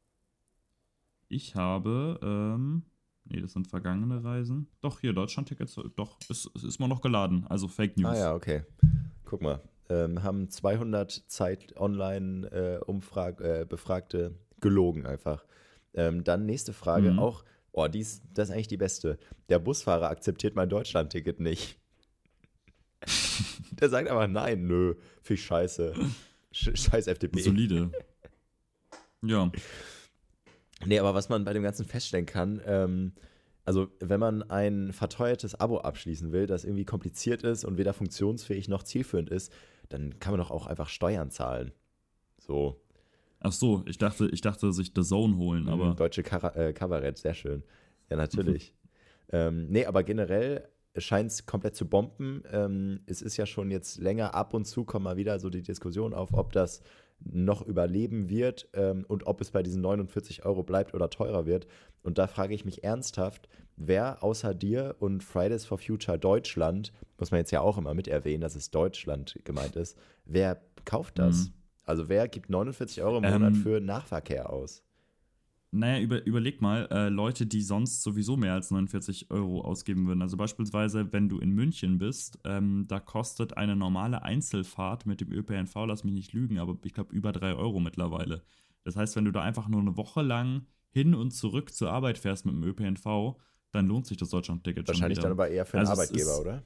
Ich habe, ähm, nee, das sind vergangene Reisen. Doch, hier, Deutschland-Tickets, doch, es, es ist mal noch geladen. Also Fake News. Ah ja, okay. Guck mal. Ähm, haben 200 Zeit online äh, äh, Befragte gelogen einfach. Ähm, dann nächste Frage, Mhm. auch, oh, dies, das ist eigentlich die beste. Der Busfahrer akzeptiert mein Deutschland-Ticket nicht. [LAUGHS] Der sagt einfach nein, nö, viel Scheiße. Sch scheiß FDP. Solide. Ja. Nee, aber was man bei dem Ganzen feststellen kann, ähm, also wenn man ein verteuertes Abo abschließen will, das irgendwie kompliziert ist und weder funktionsfähig noch zielführend ist, dann kann man doch auch einfach Steuern zahlen. So. Ach so, ich dachte, ich dachte sich The Zone holen, Mhm, aber. Deutsche Kara äh, Kabarett, sehr schön. Ja, natürlich. [LAUGHS] ähm, nee, aber generell scheint es komplett zu bomben. Ähm, es ist ja schon jetzt länger, ab und zu kommt mal wieder so die Diskussion auf, ob das noch überleben wird ähm, und ob es bei diesen 49 Euro bleibt oder teurer wird. Und da frage ich mich ernsthaft, wer außer dir und Fridays for Future Deutschland, muss man jetzt ja auch immer mit erwähnen, dass es Deutschland gemeint ist, wer kauft das? Mhm. Also wer gibt 49 Euro im Monat Ähm, für Nahverkehr aus? Naja, über, überleg mal, äh, Leute, die sonst sowieso mehr als 49 Euro ausgeben würden. Also beispielsweise, wenn du in München bist, ähm, da kostet eine normale Einzelfahrt mit dem ÖPNV, lass mich nicht lügen, aber ich glaube über 3 Euro mittlerweile. Das heißt, wenn du da einfach nur eine Woche lang hin und zurück zur Arbeit fährst mit dem ÖPNV, dann lohnt sich das Deutschland-Ticket schon Wahrscheinlich dann aber eher für einen Also Arbeitgeber, ist- oder?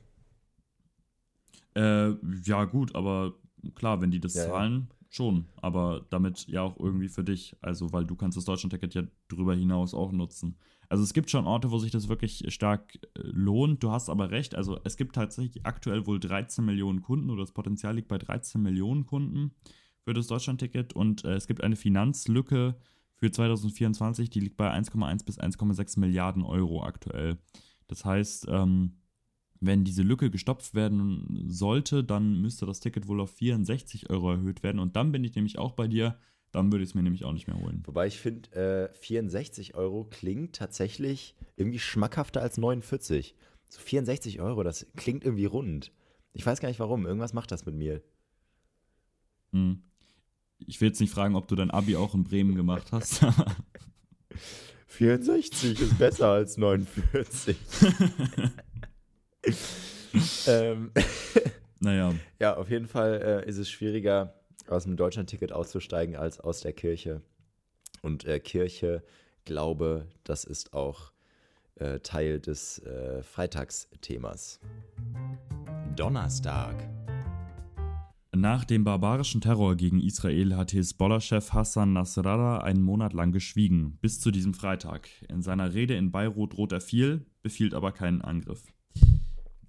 Äh, ja, gut, aber klar, wenn die das Ja, ja. Schon. Aber damit ja auch irgendwie für dich. Also, weil du kannst das Deutschland-Ticket ja drüber hinaus auch nutzen. Also es gibt schon Orte, wo sich das wirklich stark äh, lohnt. Du hast aber recht. Also es gibt tatsächlich aktuell wohl 13 Millionen Kunden oder das Potenzial liegt bei 13 Millionen Kunden für das Deutschland-Ticket. Und äh, es gibt eine Finanzlücke für 2024, die liegt bei 1,1 bis 1,6 Milliarden Euro aktuell. Das heißt, ähm, wenn diese Lücke gestopft werden sollte, dann müsste das Ticket wohl auf 64 Euro erhöht werden. Und dann bin ich nämlich auch bei dir. Dann würde ich es mir nämlich auch nicht mehr holen. Wobei ich finde, äh, 64 Euro klingt tatsächlich irgendwie schmackhafter als 49. So 64 Euro, das klingt irgendwie rund. Ich weiß gar nicht warum. Irgendwas macht das mit mir. Hm. Ich will jetzt nicht fragen, ob du dein Abi auch in Bremen gemacht hast. [LAUGHS] 64 ist besser als 49. [LAUGHS] [LAUGHS] ähm, naja, ja, auf jeden Fall äh, ist es schwieriger, aus dem Deutschlandticket auszusteigen als aus der Kirche. Und äh, Kirche, Glaube, das ist auch äh, Teil des äh, Freitagsthemas. Donnerstag. Nach dem barbarischen Terror gegen Israel hat Hisbollah-Chef Hassan Nasrallah einen Monat lang geschwiegen, bis zu diesem Freitag. In seiner Rede in Beirut droht er viel, befiehlt aber keinen Angriff.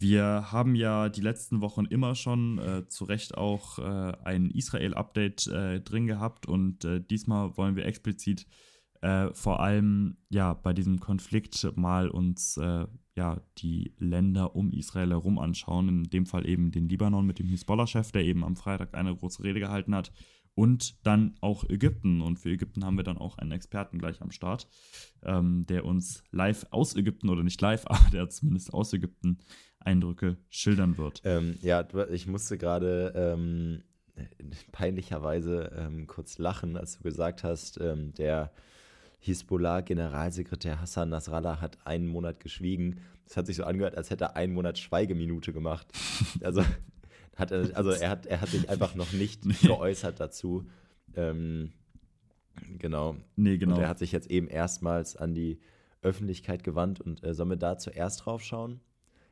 Wir haben ja die letzten Wochen immer schon äh, zu Recht auch äh, ein Israel-Update äh, drin gehabt und äh, diesmal wollen wir explizit äh, vor allem ja bei diesem Konflikt mal uns äh, ja die Länder um Israel herum anschauen. In dem Fall eben den Libanon mit dem Hisbollah-Chef, der eben am Freitag eine große Rede gehalten hat. Und dann auch Ägypten. Und für Ägypten haben wir dann auch einen Experten gleich am Start, ähm, der uns live aus Ägypten oder nicht live, [LAUGHS] aber der zumindest aus Ägypten Eindrücke schildern wird. Ähm, ja, ich musste gerade ähm, peinlicherweise ähm, kurz lachen, als du gesagt hast, ähm, der Hisbollah-Generalsekretär Hassan Nasrallah hat einen Monat geschwiegen. Das hat sich so angehört, als hätte er einen Monat Schweigeminute gemacht. [LAUGHS] Also, hat er, also er, hat, er hat sich einfach noch nicht Nee. geäußert dazu. Ähm, genau. Nee, genau. Und er hat sich jetzt eben erstmals an die Öffentlichkeit gewandt und äh, sollen wir da zuerst drauf schauen?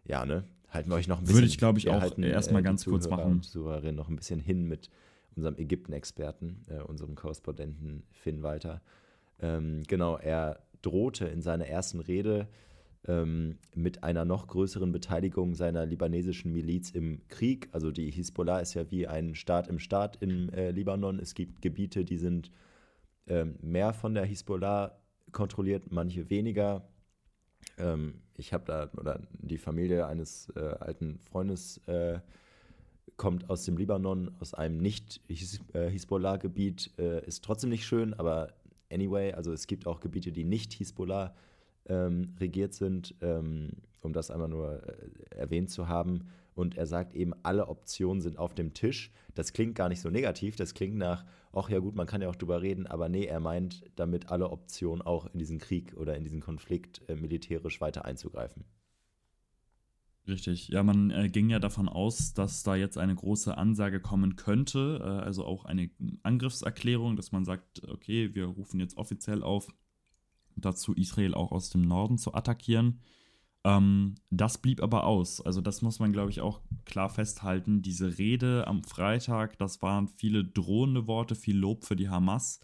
Ja, ne? Halten wir euch noch ein bisschen. Würde ich, glaub ich, auch halten, erstmal die ganz kurz Zuhörer machen. Und Zuhörerinnen noch ein bisschen hin mit unserem Ägypten-Experten, äh, unserem Korrespondenten Finn Walter. Ähm, genau, er drohte in seiner ersten Rede ähm, mit einer noch größeren Beteiligung seiner libanesischen Miliz im Krieg. Also die Hisbollah ist ja wie ein Staat im Staat im äh, Libanon. Es gibt Gebiete, die sind ähm, mehr von der Hisbollah kontrolliert, manche weniger. Ähm, ich habe da, oder die Familie eines äh, alten Freundes äh, kommt aus dem Libanon, aus einem nicht äh, Hisbollah-Gebiet, äh, ist trotzdem nicht schön, aber anyway, also es gibt auch Gebiete, die nicht Hisbollah ähm, regiert sind, ähm, um das einmal nur äh, erwähnt zu haben. Und er sagt eben, alle Optionen sind auf dem Tisch. Das klingt gar nicht so negativ, das klingt nach, ach ja gut, man kann ja auch drüber reden, aber nee, er meint damit alle Optionen auch in diesen Krieg oder in diesen Konflikt äh, militärisch weiter einzugreifen. Richtig. Ja, man äh, ging ja davon aus, dass da jetzt eine große Ansage kommen könnte, äh, also auch eine Angriffserklärung, dass man sagt, okay, wir rufen jetzt offiziell auf, dazu Israel auch aus dem Norden zu attackieren. Ähm, das blieb aber aus. Also das muss man, glaube ich, auch klar festhalten. Diese Rede am Freitag, das waren viele drohende Worte, viel Lob für die Hamas.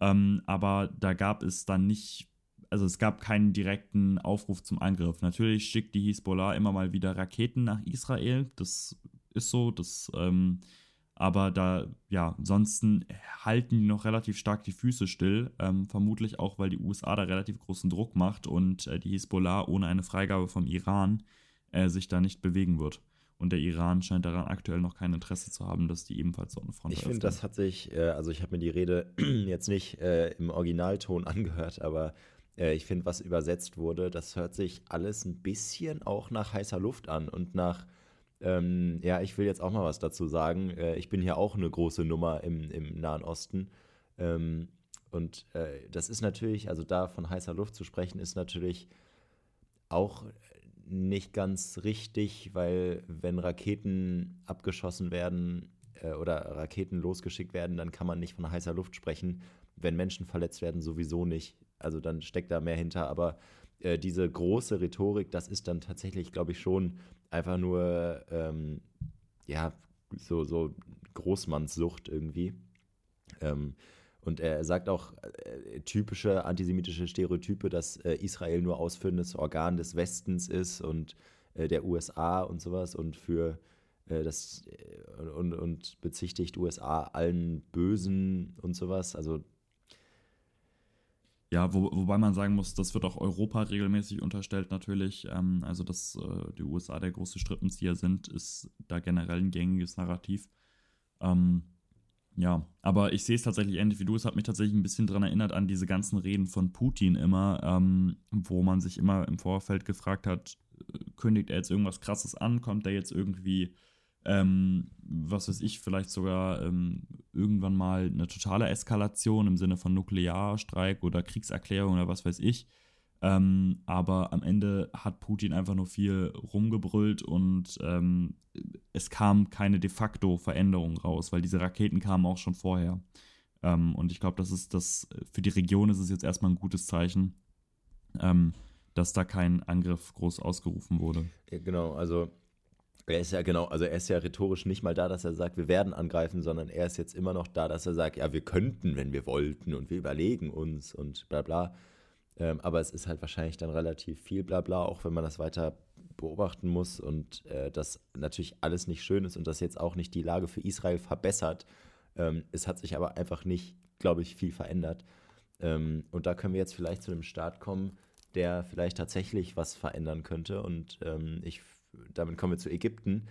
Ähm, aber da gab es dann nicht also es gab keinen direkten Aufruf zum Angriff. Natürlich schickt die Hisbollah immer mal wieder Raketen nach Israel. Das ist so. Das, ähm, Aber da, ja, ansonsten halten die noch relativ stark die Füße still. Ähm, vermutlich auch, weil die USA da relativ großen Druck macht und äh, die Hisbollah ohne eine Freigabe vom Iran äh, sich da nicht bewegen wird. Und der Iran scheint daran aktuell noch kein Interesse zu haben, dass die ebenfalls so eine Front Ich finde, das hat sich, äh, also ich habe mir die Rede [CLEARS THROAT] jetzt nicht äh, im Originalton [LAUGHS] angehört, aber äh, ich finde, was übersetzt wurde, das hört sich alles ein bisschen auch nach heißer Luft an und nach, ähm, ja, ich will jetzt auch mal was dazu sagen. Äh, ich bin hier auch eine große Nummer im, im Nahen Osten. Ähm, und äh, das ist natürlich, also da von heißer Luft zu sprechen, ist natürlich auch nicht ganz richtig, weil wenn Raketen abgeschossen werden äh, oder Raketen losgeschickt werden, dann kann man nicht von heißer Luft sprechen. Wenn Menschen verletzt werden, sowieso nicht. Also dann steckt da mehr hinter. Aber äh, diese große Rhetorik, das ist dann tatsächlich, glaube ich, schon einfach nur, ähm, ja, so, so Großmannssucht irgendwie. Ähm, und er sagt auch äh, typische antisemitische Stereotype, dass äh, Israel nur ausführendes Organ des Westens ist und äh, der USA und sowas und für äh, das äh, und, und bezichtigt USA allen Bösen und sowas. Also ja, wo, wobei man sagen muss, das wird auch Europa regelmäßig unterstellt natürlich. Ähm, also, dass äh, die USA der große Strippenzieher sind, ist da generell ein gängiges Narrativ. Ähm, ja, aber ich sehe es tatsächlich ähnlich wie du. Es hat mich tatsächlich ein bisschen daran erinnert an diese ganzen Reden von Putin immer, ähm, wo man sich immer im Vorfeld gefragt hat, kündigt er jetzt irgendwas Krasses an? Kommt er jetzt irgendwie, ähm, was weiß ich, vielleicht sogar ähm, irgendwann mal eine totale Eskalation im Sinne von Nuklearstreik oder Kriegserklärung oder was weiß ich? Ähm, aber am Ende hat Putin einfach nur viel rumgebrüllt und ähm, es kam keine de facto Veränderung raus, weil diese Raketen kamen auch schon vorher. Ähm, und ich glaube, das ist das, für die Region ist es jetzt erstmal ein gutes Zeichen, ähm, dass da kein Angriff groß ausgerufen wurde. Genau, also er ist ja genau, also er ist ja rhetorisch nicht mal da, dass er sagt, wir werden angreifen, sondern er ist jetzt immer noch da, dass er sagt, ja, wir könnten, wenn wir wollten und wir überlegen uns und bla bla. Ähm, aber es ist halt wahrscheinlich dann relativ viel Blabla, auch wenn man das weiter beobachten muss und äh, das natürlich alles nicht schön ist und das jetzt auch nicht die Lage für Israel verbessert. Ähm, es hat sich aber einfach nicht, glaube ich, viel verändert. Ähm, und da können wir jetzt vielleicht zu einem Start kommen, der vielleicht tatsächlich was verändern könnte. Und ähm, ich, damit kommen wir zu Ägypten.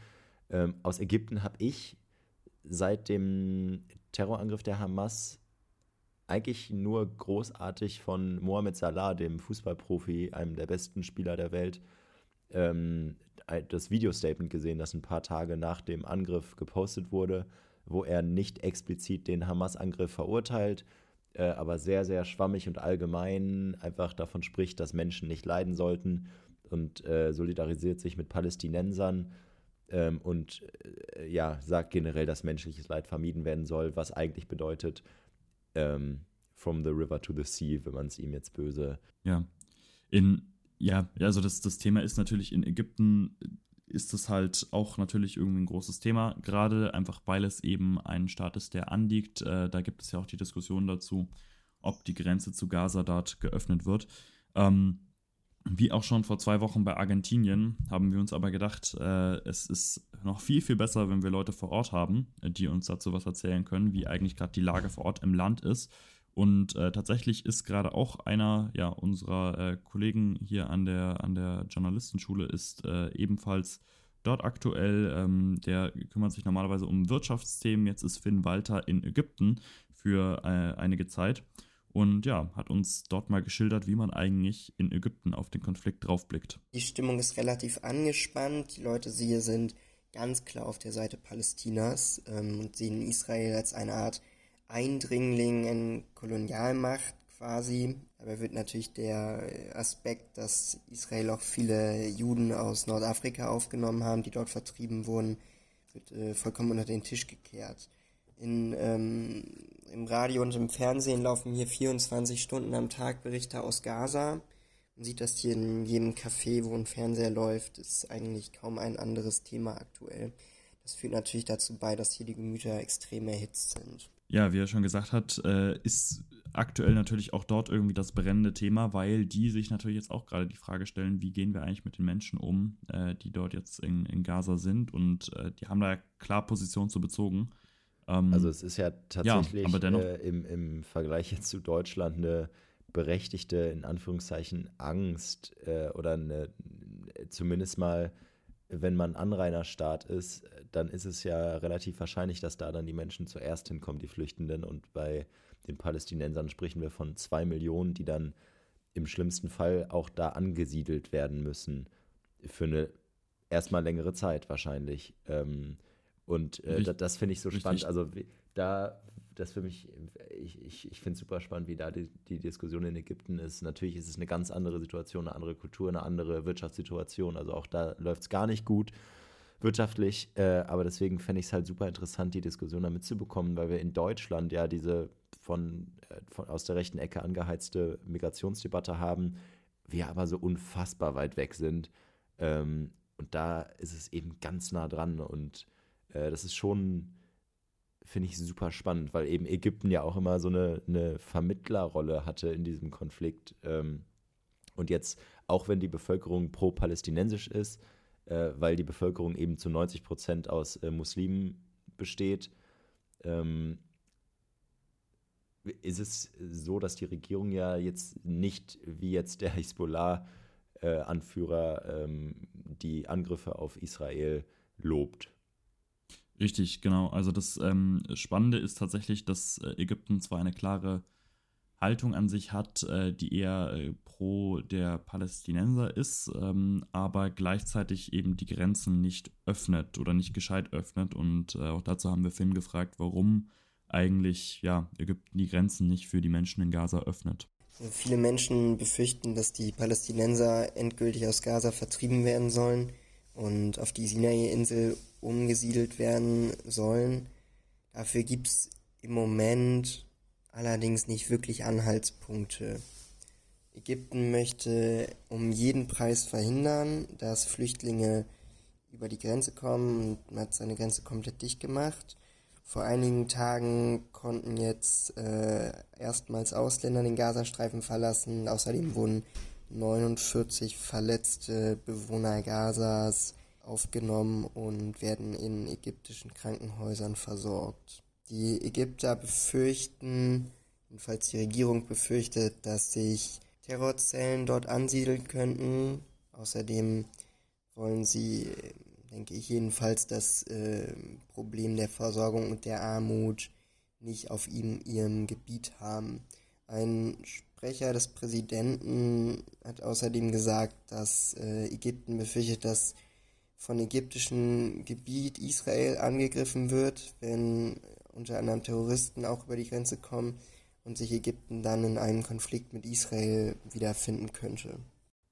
Ähm, aus Ägypten habe ich seit dem Terrorangriff der Hamas eigentlich nur großartig von Mohamed Salah, dem Fußballprofi, einem der besten Spieler der Welt, ähm, das Videostatement gesehen, das ein paar Tage nach dem Angriff gepostet wurde, wo er nicht explizit den Hamas-Angriff verurteilt, äh, aber sehr, sehr schwammig und allgemein einfach davon spricht, dass Menschen nicht leiden sollten und äh, solidarisiert sich mit Palästinensern ähm, und äh, ja, sagt generell, dass menschliches Leid vermieden werden soll, was eigentlich bedeutet, ähm, From the River to the Sea, wenn man es ihm jetzt böse. Ja. In, ja, also das, das Thema ist natürlich in Ägypten ist es halt auch natürlich irgendwie ein großes Thema, gerade einfach weil es eben ein Staat ist, der anliegt. Äh, da gibt es ja auch die Diskussion dazu, ob die Grenze zu Gaza dort geöffnet wird. Ähm, wie auch schon vor zwei Wochen bei Argentinien haben wir uns aber gedacht, äh, es ist noch viel, viel besser, wenn wir Leute vor Ort haben, die uns dazu was erzählen können, wie eigentlich gerade die Lage vor Ort im Land ist. Und äh, tatsächlich ist gerade auch einer ja, unserer äh, Kollegen hier an der, an der Journalistenschule ist äh, ebenfalls dort aktuell. Ähm, der kümmert sich normalerweise um Wirtschaftsthemen. Jetzt ist Finn Walter in Ägypten für äh, einige Zeit und ja, hat uns dort mal geschildert, wie man eigentlich in Ägypten auf den Konflikt draufblickt. Die Stimmung ist relativ angespannt. Die Leute hier sind ganz klar auf der Seite Palästinas ähm, und sehen Israel als eine Art Eindringling in Kolonialmacht quasi. Dabei wird natürlich der Aspekt, dass Israel auch viele Juden aus Nordafrika aufgenommen haben, die dort vertrieben wurden, wird äh, vollkommen unter den Tisch gekehrt. In ähm, im Radio und im Fernsehen laufen hier 24 Stunden am Tag Berichte aus Gaza. Man sieht das hier in jedem Café, wo ein Fernseher läuft, ist eigentlich kaum ein anderes Thema aktuell. Das führt natürlich dazu bei, dass hier die Gemüter extrem erhitzt sind. Ja, wie er schon gesagt hat, äh, ist aktuell natürlich auch dort irgendwie das brennende Thema, weil die sich natürlich jetzt auch gerade die Frage stellen, wie gehen wir eigentlich mit den Menschen um, äh, die dort jetzt in, in Gaza sind und äh, die haben da ja klar Position zu bezogen. Ähm, also es ist ja tatsächlich ja, dennoch, äh, im, im Vergleich jetzt zu Deutschland eine berechtigte, in Anführungszeichen, Angst äh, oder eine, zumindest mal, wenn man Anrainerstaat ist, dann ist es ja relativ wahrscheinlich, dass da dann die Menschen zuerst hinkommen, die Flüchtenden. Und bei den Palästinensern sprechen wir von zwei Millionen, die dann im schlimmsten Fall auch da angesiedelt werden müssen. Für eine erstmal längere Zeit wahrscheinlich. Ähm, und äh, das, das finde ich so spannend. Also da, das für mich, ich, ich, ich finde es super spannend, wie da die, die Diskussion in Ägypten ist. Natürlich ist es eine ganz andere Situation, eine andere Kultur, eine andere Wirtschaftssituation. Also auch da läuft es gar nicht gut wirtschaftlich. Äh, aber deswegen fände ich es halt super interessant, die Diskussion damit zu bekommen, weil wir in Deutschland ja diese von, äh, von aus der rechten Ecke angeheizte Migrationsdebatte haben, wir aber so unfassbar weit weg sind. Ähm, und da ist es eben ganz nah dran und äh, das ist schon, finde ich, super spannend, weil eben Ägypten ja auch immer so eine, eine Vermittlerrolle hatte in diesem Konflikt. Ähm, und jetzt, auch wenn die Bevölkerung pro-palästinensisch ist, äh, weil die Bevölkerung eben zu 90 Prozent aus äh, Muslimen besteht, ähm, ist es so, dass die Regierung ja jetzt nicht wie jetzt der [LAUGHS] Hisbollah-Anführer äh, ähm, die Angriffe auf Israel lobt. Richtig, genau. Also das ähm, Spannende ist tatsächlich, dass äh, Ägypten zwar eine klare Haltung an sich hat, äh, die eher äh, pro der Palästinenser ist, ähm, aber gleichzeitig eben die Grenzen nicht öffnet oder nicht gescheit öffnet. Und äh, auch dazu haben wir Finn gefragt, warum eigentlich ja, Ägypten die Grenzen nicht für die Menschen in Gaza öffnet. Also viele Menschen befürchten, dass die Palästinenser endgültig aus Gaza vertrieben werden sollen und auf die Sinai-Insel umgesiedelt werden sollen. Dafür gibt es im Moment allerdings nicht wirklich Anhaltspunkte. Ägypten möchte um jeden Preis verhindern, dass Flüchtlinge über die Grenze kommen und hat seine Grenze komplett dicht gemacht. Vor einigen Tagen konnten jetzt äh, erstmals Ausländer den Gazastreifen verlassen. Außerdem wurden 49 verletzte Bewohner Gazas aufgenommen und werden in ägyptischen Krankenhäusern versorgt. Die Ägypter befürchten, jedenfalls die Regierung befürchtet, dass sich Terrorzellen dort ansiedeln könnten. Außerdem wollen sie denke ich jedenfalls, das äh, Problem der Versorgung und der Armut nicht auf ihm, ihrem Gebiet haben. Ein Sprecher des Präsidenten hat außerdem gesagt, dass äh, Ägypten befürchtet, dass von ägyptischem Gebiet Israel angegriffen wird, wenn unter anderem Terroristen auch über die Grenze kommen und sich Ägypten dann in einem Konflikt mit Israel wiederfinden könnte.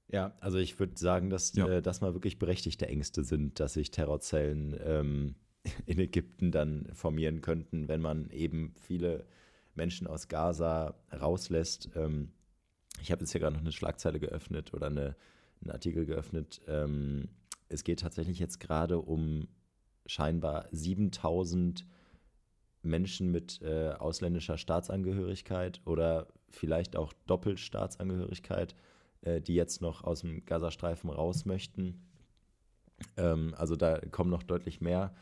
Ja, also ich würde sagen, dass ja. äh, das mal wirklich berechtigte Ängste sind, dass sich Terrorzellen ähm, [LAUGHS] in Ägypten dann formieren könnten, wenn man eben viele Menschen aus Gaza rauslässt. Ähm, ich habe jetzt hier gerade noch eine Schlagzeile geöffnet oder eine, einen Artikel geöffnet. Ähm, es geht tatsächlich jetzt gerade um scheinbar 7000 Menschen mit äh, ausländischer Staatsangehörigkeit oder vielleicht auch Doppelstaatsangehörigkeit äh, die jetzt noch aus dem Gazastreifen raus möchten. Ähm, also da kommen noch deutlich mehr,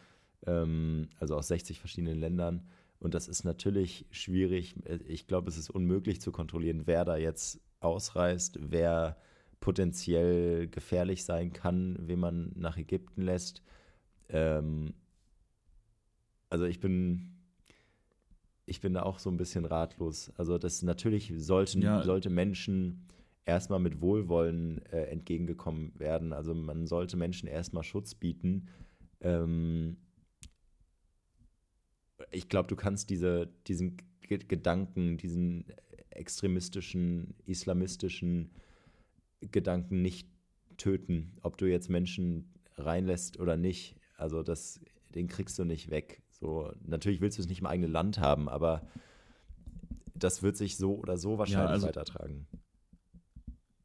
ähm, also aus 60 verschiedenen Ländern. Und das ist natürlich schwierig. Ich glaube, es ist unmöglich zu kontrollieren, wer da jetzt ausreist, wer potenziell gefährlich sein kann, wen man nach Ägypten lässt. Ähm, also ich bin, ich bin da auch so ein bisschen ratlos. Also das natürlich sollten, ja. sollte Menschen erstmal mit Wohlwollen äh, entgegengekommen werden. Also man sollte Menschen erstmal Schutz bieten. Ähm, ich glaube, du kannst diese, diesen Gedanken, diesen extremistischen, islamistischen Gedanken nicht töten, ob du jetzt Menschen reinlässt oder nicht. Also das, den kriegst du nicht weg. So, natürlich willst du es nicht im eigenen Land haben, aber das wird sich so oder so wahrscheinlich ja, also, weitertragen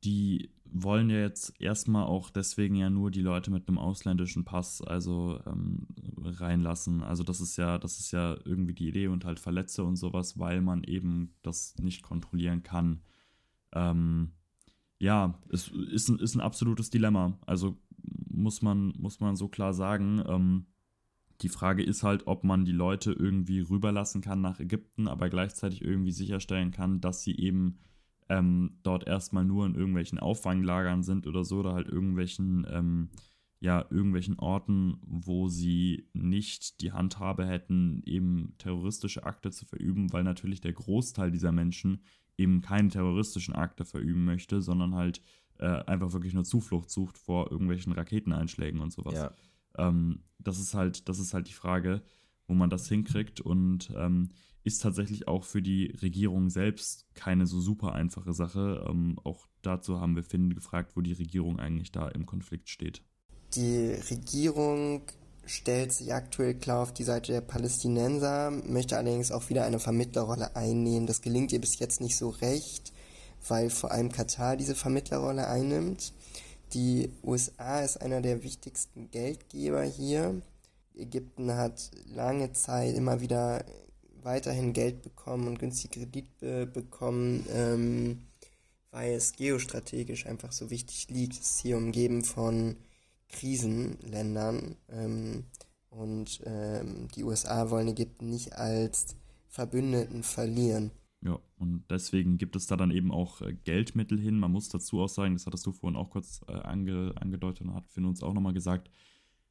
die wollen ja jetzt erstmal auch deswegen ja nur die Leute mit einem ausländischen Pass also ähm, reinlassen. Also das ist ja, das ist ja irgendwie die Idee und halt Verletze und sowas, weil man eben das nicht kontrollieren kann. Ähm, ja, es ist ein, ist ein absolutes Dilemma. Also muss man, muss man so klar sagen. Ähm, die Frage ist halt, ob man die Leute irgendwie rüberlassen kann nach Ägypten, aber gleichzeitig irgendwie sicherstellen kann, dass sie eben ähm, dort erstmal nur in irgendwelchen Auffanglagern sind oder so, oder halt irgendwelchen, ähm, ja, irgendwelchen Orten, wo sie nicht die Handhabe hätten, eben terroristische Akte zu verüben, weil natürlich der Großteil dieser Menschen eben keine terroristischen Akte verüben möchte, sondern halt äh, einfach wirklich nur Zuflucht sucht vor irgendwelchen Raketeneinschlägen und sowas. Ja. Ähm, das ist halt, das ist halt die Frage, wo man das hinkriegt und ähm, ist tatsächlich auch für die Regierung selbst keine so super einfache Sache. Ähm, auch dazu haben wir Finn gefragt, wo die Regierung eigentlich da im Konflikt steht. Die Regierung stellt sich aktuell klar auf die Seite der Palästinenser, möchte allerdings auch wieder eine Vermittlerrolle einnehmen. Das gelingt ihr bis jetzt nicht so recht, weil vor allem Katar diese Vermittlerrolle einnimmt. Die USA ist einer der wichtigsten Geldgeber hier. Ägypten hat lange Zeit immer wieder weiterhin Geld bekommen und günstig Kredit be bekommen, ähm, weil es geostrategisch einfach so wichtig liegt. Es ist hier umgeben von Krisenländern ähm, und ähm, die USA wollen Ägypten nicht als Verbündeten verlieren. Ja, und deswegen gibt es da dann eben auch äh, Geldmittel hin. Man muss dazu auch sagen, das hattest du vorhin auch kurz äh, ange, angedeutet und hat Finn uns auch nochmal gesagt,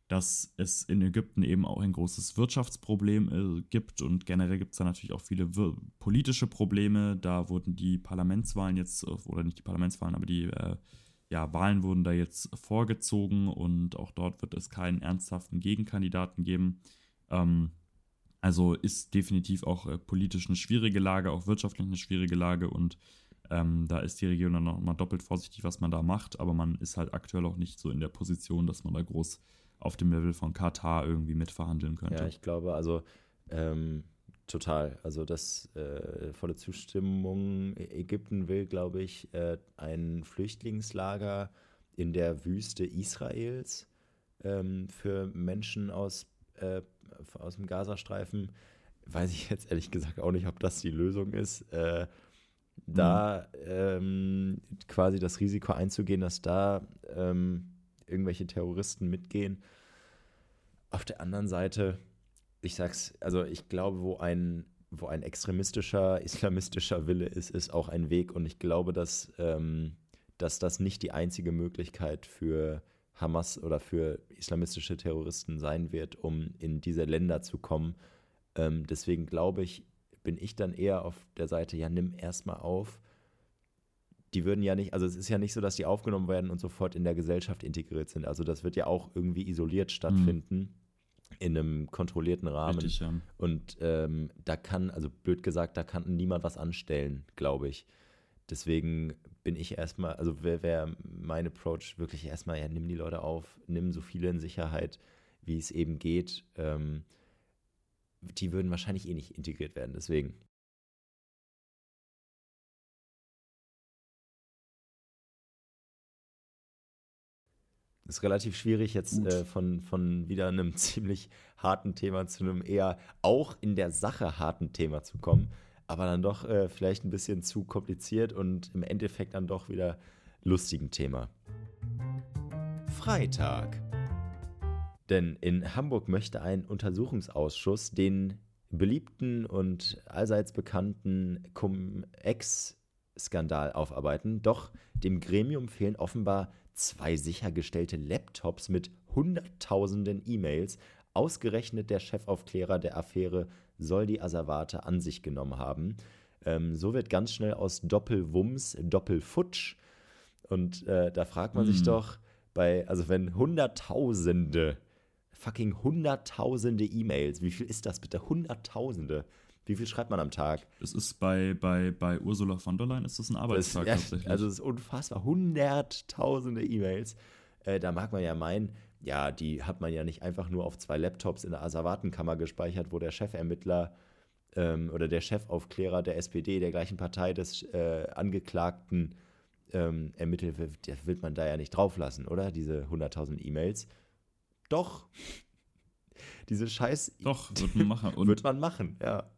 dass es in Ägypten eben auch ein großes Wirtschaftsproblem äh, gibt und generell gibt es da natürlich auch viele politische Probleme. Da wurden die Parlamentswahlen jetzt, äh, oder nicht die Parlamentswahlen, aber die äh, ja, Wahlen wurden da jetzt vorgezogen und auch dort wird es keinen ernsthaften Gegenkandidaten geben. Ähm, also ist definitiv auch äh, politisch eine schwierige Lage, auch wirtschaftlich eine schwierige Lage und ähm, da ist die Regierung dann nochmal doppelt vorsichtig, was man da macht, aber man ist halt aktuell auch nicht so in der Position, dass man da groß auf dem Level von Katar irgendwie mitverhandeln könnte. Ja, ich glaube, also ähm, total. Also das äh, volle Zustimmung. Ägypten will, glaube ich, äh, ein Flüchtlingslager in der Wüste Israels ähm, für Menschen aus, äh, aus dem Gazastreifen. Weiß ich jetzt ehrlich gesagt auch nicht, ob das die Lösung ist. Äh, da mhm. ähm, quasi das Risiko einzugehen, dass da ähm, irgendwelche Terroristen mitgehen. Auf der anderen Seite, ich sag's, also ich glaube, wo ein, wo ein extremistischer, [LAUGHS] islamistischer Wille ist, ist auch ein Weg. Und ich glaube, dass, ähm, dass das nicht die einzige Möglichkeit für Hamas oder für islamistische Terroristen sein wird, um in diese Länder zu kommen. Ähm, deswegen glaube ich, bin ich dann eher auf der Seite, ja, nimm erstmal auf, die würden ja nicht, also es ist ja nicht so, dass die aufgenommen werden und sofort in der Gesellschaft integriert sind. Also das wird ja auch irgendwie isoliert stattfinden. Mhm. In einem kontrollierten Rahmen. Richtig, ja. Und ähm, da kann, also blöd gesagt, da kann niemand was anstellen, glaube ich. Deswegen bin ich erstmal, also wäre wär mein Approach wirklich erstmal, ja, nimm die Leute auf, nimm so viele in Sicherheit, wie es eben geht. Ähm, die würden wahrscheinlich eh nicht integriert werden, deswegen. Ist relativ schwierig, jetzt äh, von, von wieder einem [LAUGHS] ziemlich harten Thema zu einem eher auch in der Sache harten Thema zu kommen, aber dann doch äh, vielleicht ein bisschen zu kompliziert und im Endeffekt dann doch wieder lustigen Thema. Freitag. Denn in Hamburg möchte ein Untersuchungsausschuss den beliebten und allseits bekannten Cum-Ex-Skandal aufarbeiten. Doch dem Gremium fehlen offenbar zwei sichergestellte Laptops mit Hunderttausenden E-Mails. Ausgerechnet der Chefaufklärer der Affäre soll die Asservate an sich genommen haben. Ähm, so wird ganz schnell aus Doppelwumms Doppelfutsch. Und äh, da fragt man mm. sich hm. doch, bei, also wenn Hunderttausende, fucking Hunderttausende E-Mails, wie viel ist das bitte? Hunderttausende. Wie viel schreibt man am Tag? Das ist bei, bei, bei Ursula von der Leyen ist das ein Arbeitstag das, tatsächlich. Also es ist unfassbar. Hunderttausende E-Mails. Äh, da mag man ja meinen, ja, die hat man ja nicht einfach nur auf zwei Laptops in der Asservatenkammer gespeichert, wo der Chefermittler ähm, oder der Chefaufklärer der SPD, der gleichen Partei des äh, Angeklagten, ähm, ermittelt wird. Das wird man da ja nicht drauflassen, oder? Diese 100.000 E-Mails. Doch. [LAUGHS] Diese Scheiß. Doch, [LAUGHS] wird man machen. Wird man machen, ja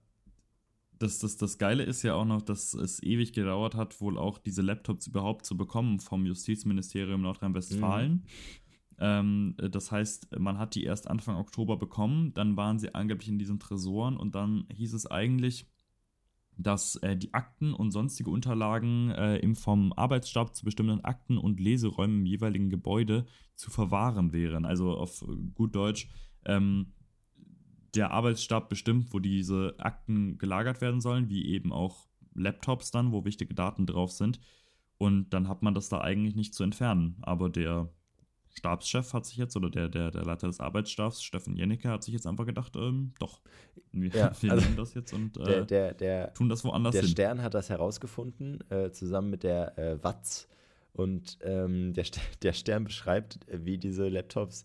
das, das, das Geile ist ja auch noch, dass es ewig gedauert hat, wohl auch diese Laptops überhaupt zu bekommen vom Justizministerium Nordrhein-Westfalen. Mhm. Ähm, das heißt, man hat die erst Anfang Oktober bekommen, dann waren sie angeblich in diesen Tresoren und dann hieß es eigentlich, dass äh, die Akten und sonstige Unterlagen äh, im vom Arbeitsstab zu bestimmten Akten und Leseräumen im jeweiligen Gebäude zu verwahren wären. Also auf gut Deutsch, ähm, der Arbeitsstab bestimmt, wo diese Akten gelagert werden sollen, wie eben auch Laptops dann, wo wichtige Daten drauf sind. Und dann hat man das da eigentlich nicht zu entfernen. Aber der Stabschef hat sich jetzt, oder der, der, der Leiter des Arbeitsstabs, Steffen Jennecke, hat sich jetzt einfach gedacht, ähm, doch, wir, Ja, [LAUGHS] wir also nehmen das jetzt und äh, Der, der, der, tun das woanders der hin. Stern hat das herausgefunden, äh, zusammen mit der äh, Watz. Und ähm, der, der Stern beschreibt, äh, wie diese Laptops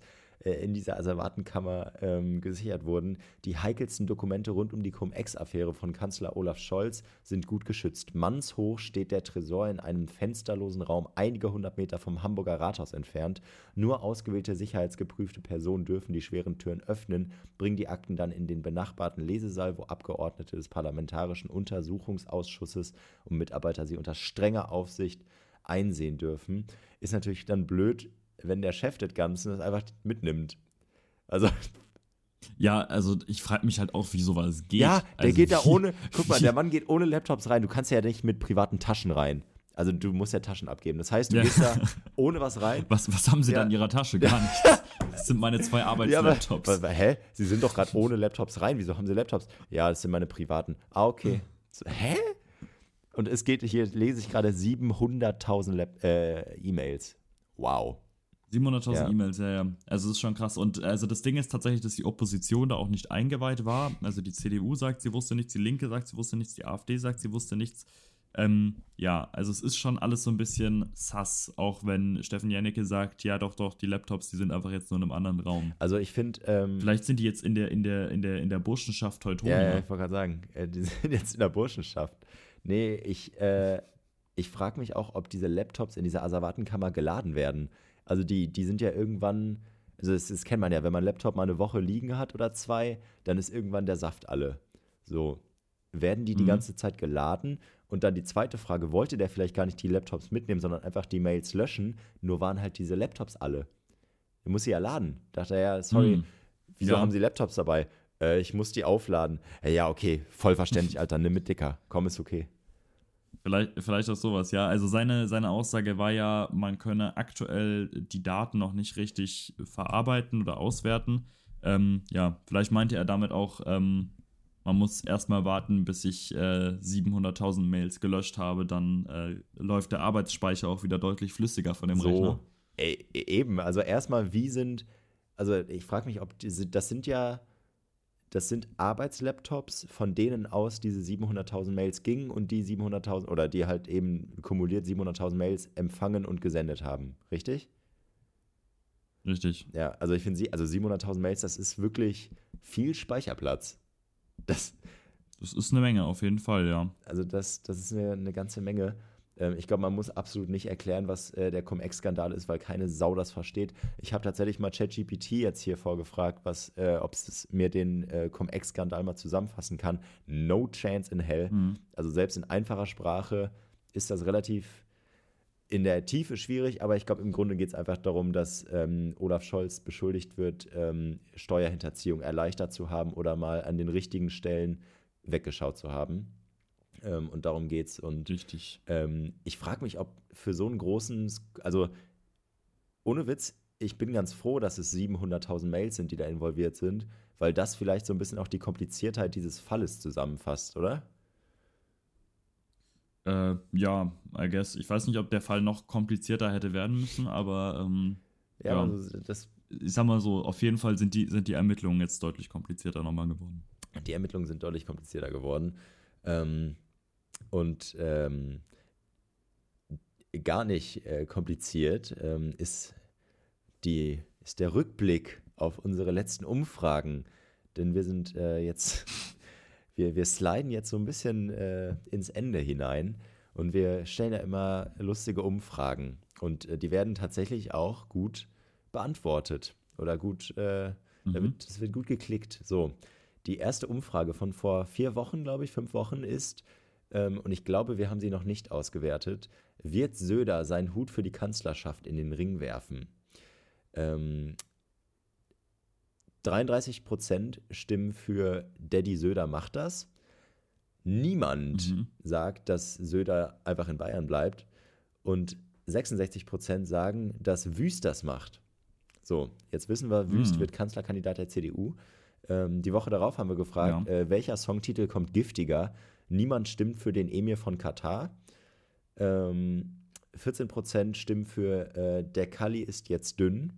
in dieser Asservatenkammer ähm, gesichert wurden. Die heikelsten Dokumente rund um die Cum-Ex-Affäre von Kanzler Olaf Scholz sind gut geschützt. Mannshoch steht der Tresor in einem fensterlosen Raum einige hundert Meter vom Hamburger Rathaus entfernt. Nur ausgewählte sicherheitsgeprüfte Personen dürfen die schweren Türen öffnen, bringen die Akten dann in den benachbarten Lesesaal, wo Abgeordnete des Parlamentarischen Untersuchungsausschusses und Mitarbeiter sie unter strenger Aufsicht einsehen dürfen. Ist natürlich dann blöd, wenn der Chef des Ganzen das einfach mitnimmt. Also, Ja, also ich frage mich halt auch, wie sowas geht. ja, der also, geht da ohne, guck mal, der Mann geht ohne Laptops rein. Du kannst ja nicht mit privaten Taschen rein. Also du musst ja Taschen abgeben. Das heißt, du Ja. gehst da [LAUGHS] ohne was rein. Was, was haben sie Ja. da in ihrer Tasche? Gar [LAUGHS] nichts. Das sind meine zwei Ja, aber, Arbeitslaptops. aber, hä? Sie sind doch gerade ohne Laptops rein. Wieso haben sie Laptops? Ja, das sind meine privaten. Ah, okay. So, hä? Und es geht, hier lese ich gerade 700.000 Lap- äh, E-Mails. Wow. 700.000 Ja. E-Mails, ja, ja. Also das ist schon krass. Und also das Ding ist tatsächlich, dass die Opposition da auch nicht eingeweiht war. Also die CDU sagt, sie wusste nichts, die Linke sagt, sie wusste nichts, die AfD sagt, sie wusste nichts. Ähm, ja, also es ist schon alles so ein bisschen sass, auch wenn Steffen Jannecke sagt, ja doch, doch, die Laptops, die sind einfach jetzt nur in einem anderen Raum. Also ich finde, ähm, Vielleicht sind die jetzt in der, in der, in der, in der Burschenschaft Teutonia. Ja, ja, ich wollte gerade sagen, äh, die [LAUGHS] sind jetzt in der Burschenschaft. Nee, ich, äh, ich frage mich auch, ob diese Laptops in dieser Asservatenkammer geladen werden. Also die, die sind ja irgendwann, also das, das kennt man ja, wenn man einen Laptop mal eine Woche liegen hat oder zwei, dann ist irgendwann der Saft alle. So, werden die die Mhm. ganze Zeit geladen? Und dann die zweite Frage, wollte der vielleicht gar nicht die Laptops mitnehmen, sondern einfach die Mails löschen? Nur waren halt diese Laptops alle. Er muss sie ja laden. Dachte er, ja, sorry, Hm. wieso Ja. haben sie Laptops dabei? Äh, ich muss die aufladen. Äh, ja, okay, voll verständlich, Alter, nimm mit dicker. Komm, ist okay. Vielleicht, vielleicht auch sowas, ja. Also seine, seine Aussage war ja, man könne aktuell die Daten noch nicht richtig verarbeiten oder auswerten. Ähm, ja, vielleicht meinte er damit auch, ähm, man muss erstmal warten, bis ich äh, 700.000 Mails gelöscht habe, dann äh, läuft der Arbeitsspeicher auch wieder deutlich flüssiger von dem Rechner. So, ey, e- eben, also erstmal, wie sind, also ich frage mich, ob diese, das sind ja, das sind Arbeitslaptops, von denen aus diese 700.000 Mails gingen und die 700.000 oder die halt eben kumuliert 700.000 Mails empfangen und gesendet haben, richtig? Richtig. Ja, also ich finde sie, also 700.000 Mails, das ist wirklich viel Speicherplatz. Das, Das ist eine Menge, auf jeden Fall, ja. also das, das ist eine, eine ganze Menge. Ähm, ich glaube, man muss absolut nicht erklären, was äh, der Cum-Ex-Skandal ist, weil keine Sau das versteht. Ich habe tatsächlich mal ChatGPT jetzt hier vorgefragt, was, äh, ob es mir den äh, Cum-Ex-Skandal mal zusammenfassen kann. No chance in hell. Mhm. Also selbst in einfacher Sprache ist das relativ in der Tiefe schwierig, aber ich glaube, im Grunde geht es einfach darum, dass ähm, Olaf Scholz beschuldigt wird, ähm, Steuerhinterziehung erleichtert zu haben oder mal an den richtigen Stellen weggeschaut zu haben. Ähm, und darum geht's. Und Richtig. ähm, ich frage mich, ob für so einen großen, also ohne Witz, ich bin ganz froh, dass es 700.000 Mails sind, die da involviert sind, weil das vielleicht so ein bisschen auch die Kompliziertheit dieses Falles zusammenfasst, oder? Äh, ja, I guess. Ich weiß nicht, ob der Fall noch komplizierter hätte werden müssen, aber ähm, Ja. also das, ich sag mal so, auf jeden Fall sind die, sind die Ermittlungen jetzt deutlich komplizierter nochmal geworden. die Ermittlungen sind deutlich komplizierter geworden. Ähm, und ähm, gar nicht äh, kompliziert ähm, ist, die, ist der Rückblick auf unsere letzten Umfragen. Denn wir sind äh, jetzt, [LAUGHS] wir, wir sliden jetzt so ein bisschen äh, ins Ende hinein und wir stellen ja immer lustige Umfragen. Und äh, die werden tatsächlich auch gut beantwortet oder gut, äh, Mhm. wird, das wird gut geklickt. So, die erste Umfrage von vor vier Wochen, glaube ich, fünf Wochen ist, ähm, und ich glaube, wir haben sie noch nicht ausgewertet, wird Söder seinen Hut für die Kanzlerschaft in den Ring werfen? Ähm, 33% stimmen für Daddy Söder macht das. Niemand Mhm. sagt, dass Söder einfach in Bayern bleibt. Und 66% sagen, dass Wüst das macht. So, jetzt wissen wir, Wüst Mhm. wird Kanzlerkandidat der CDU. Ähm, die Woche darauf haben wir gefragt, äh, welcher Songtitel kommt giftiger? Niemand stimmt für den Emir von Katar. Ähm, 14% stimmen für äh, Der Kali ist jetzt dünn.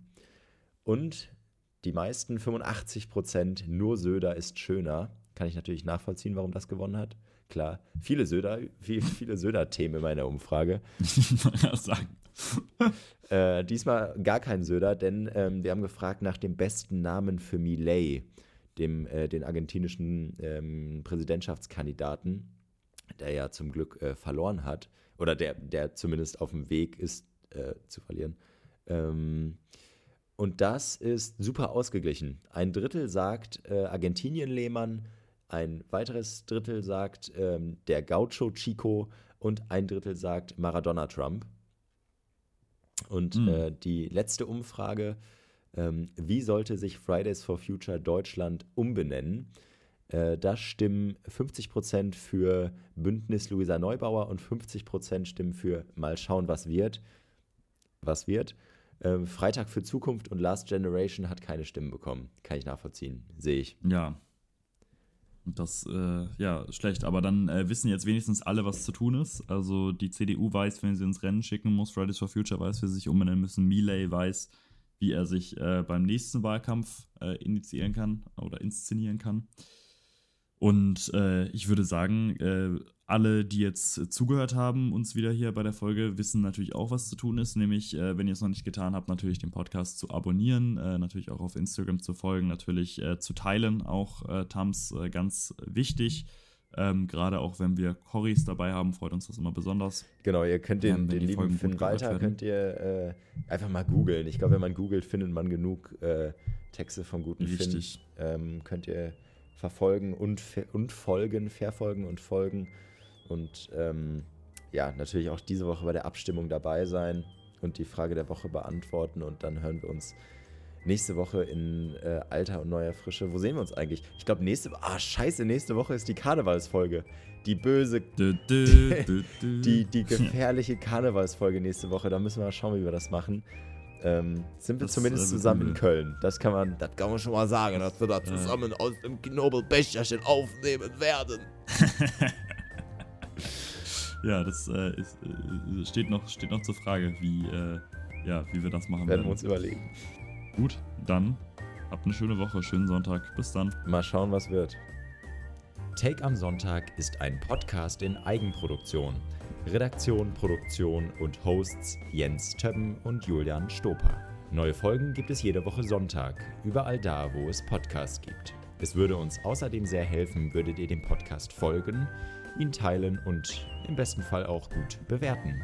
Und die meisten, 85%, nur Söder ist schöner. Kann ich natürlich nachvollziehen, warum das gewonnen hat. Klar, viele Söder, viel, viele Söder-Themen in meiner Umfrage. [LAUGHS] ja, sagen. [LAUGHS] Äh, diesmal gar kein Söder, denn ähm, wir haben gefragt nach dem besten Namen für Milei, dem, äh, den argentinischen ähm, Präsidentschaftskandidaten, der ja zum Glück äh, verloren hat, oder der, der zumindest auf dem Weg ist, äh, zu verlieren. Ähm, und das ist super ausgeglichen. Ein Drittel sagt äh, Argentinien-Lehmann, ein weiteres Drittel sagt ähm, der Gaucho Chico und ein Drittel sagt Maradona Trump. Und Mhm. äh, die letzte Umfrage, ähm, wie sollte sich Fridays for Future Deutschland umbenennen? Äh, da stimmen 50% für Bündnis Luisa Neubauer und 50% stimmen für mal schauen, was wird. Was wird. Ähm, Freitag für Zukunft und Last Generation hat keine Stimmen bekommen. Kann ich nachvollziehen. Sehe ich. Ja. Das, äh, ja, schlecht. Aber dann äh, wissen jetzt wenigstens alle, was zu tun ist. Also die CDU weiß, wenn sie ins Rennen schicken muss. Fridays for Future weiß, wie sie sich umbenennen müssen. Miley weiß, wie er sich äh, beim nächsten Wahlkampf äh, initiieren kann oder inszenieren kann. Und äh, ich würde sagen, äh, alle, die jetzt zugehört haben, uns wieder hier bei der Folge, wissen natürlich auch, was zu tun ist. Nämlich, äh, wenn ihr es noch nicht getan habt, natürlich den Podcast zu abonnieren, äh, natürlich auch auf Instagram zu folgen, natürlich zu teilen, auch Tams ganz wichtig. Ähm, Gerade auch wenn wir Corys dabei haben, freut uns das immer besonders. Genau, ihr könnt den, wenn den Folgen lieben gut Finn Walter, könnt ihr äh, einfach mal googeln. Ich glaube, wenn man googelt, findet man genug äh, Texte vom guten Richtig. Finn. Ähm, könnt ihr verfolgen und, und folgen, verfolgen und folgen. Und ähm, ja, natürlich auch diese Woche bei der Abstimmung dabei sein und die Frage der Woche beantworten. Und dann hören wir uns nächste Woche in äh, alter und neuer Frische. Wo sehen wir uns eigentlich? Ich glaube, nächste Ah, scheiße, nächste Woche ist die Karnevalsfolge. Die böse dü, dü, dü. die, die gefährliche Karnevalsfolge nächste Woche. Da müssen wir mal schauen, wie wir das machen. Ähm, sind wir Das, zumindest zusammen in. Köln. Das kann man, das kann man schon mal sagen, dass wir da zusammen aus dem Knobelbecherchen aufnehmen werden. [LAUGHS] Ja, das äh, ist, äh, steht, noch, steht noch zur Frage, wie, äh, ja, wie wir das machen Werden werden. wir uns überlegen. Gut, dann habt eine schöne Woche, schönen Sonntag. Bis dann. Mal schauen, was wird. Take am Sonntag ist ein Podcast in Eigenproduktion. Redaktion, Produktion und Hosts Jens Többen und Julian Stoper. Neue Folgen gibt es jede Woche Sonntag, überall da, wo es Podcasts gibt. Es würde uns außerdem sehr helfen, würdet ihr dem Podcast folgen, ihn teilen und im besten Fall auch gut bewerten.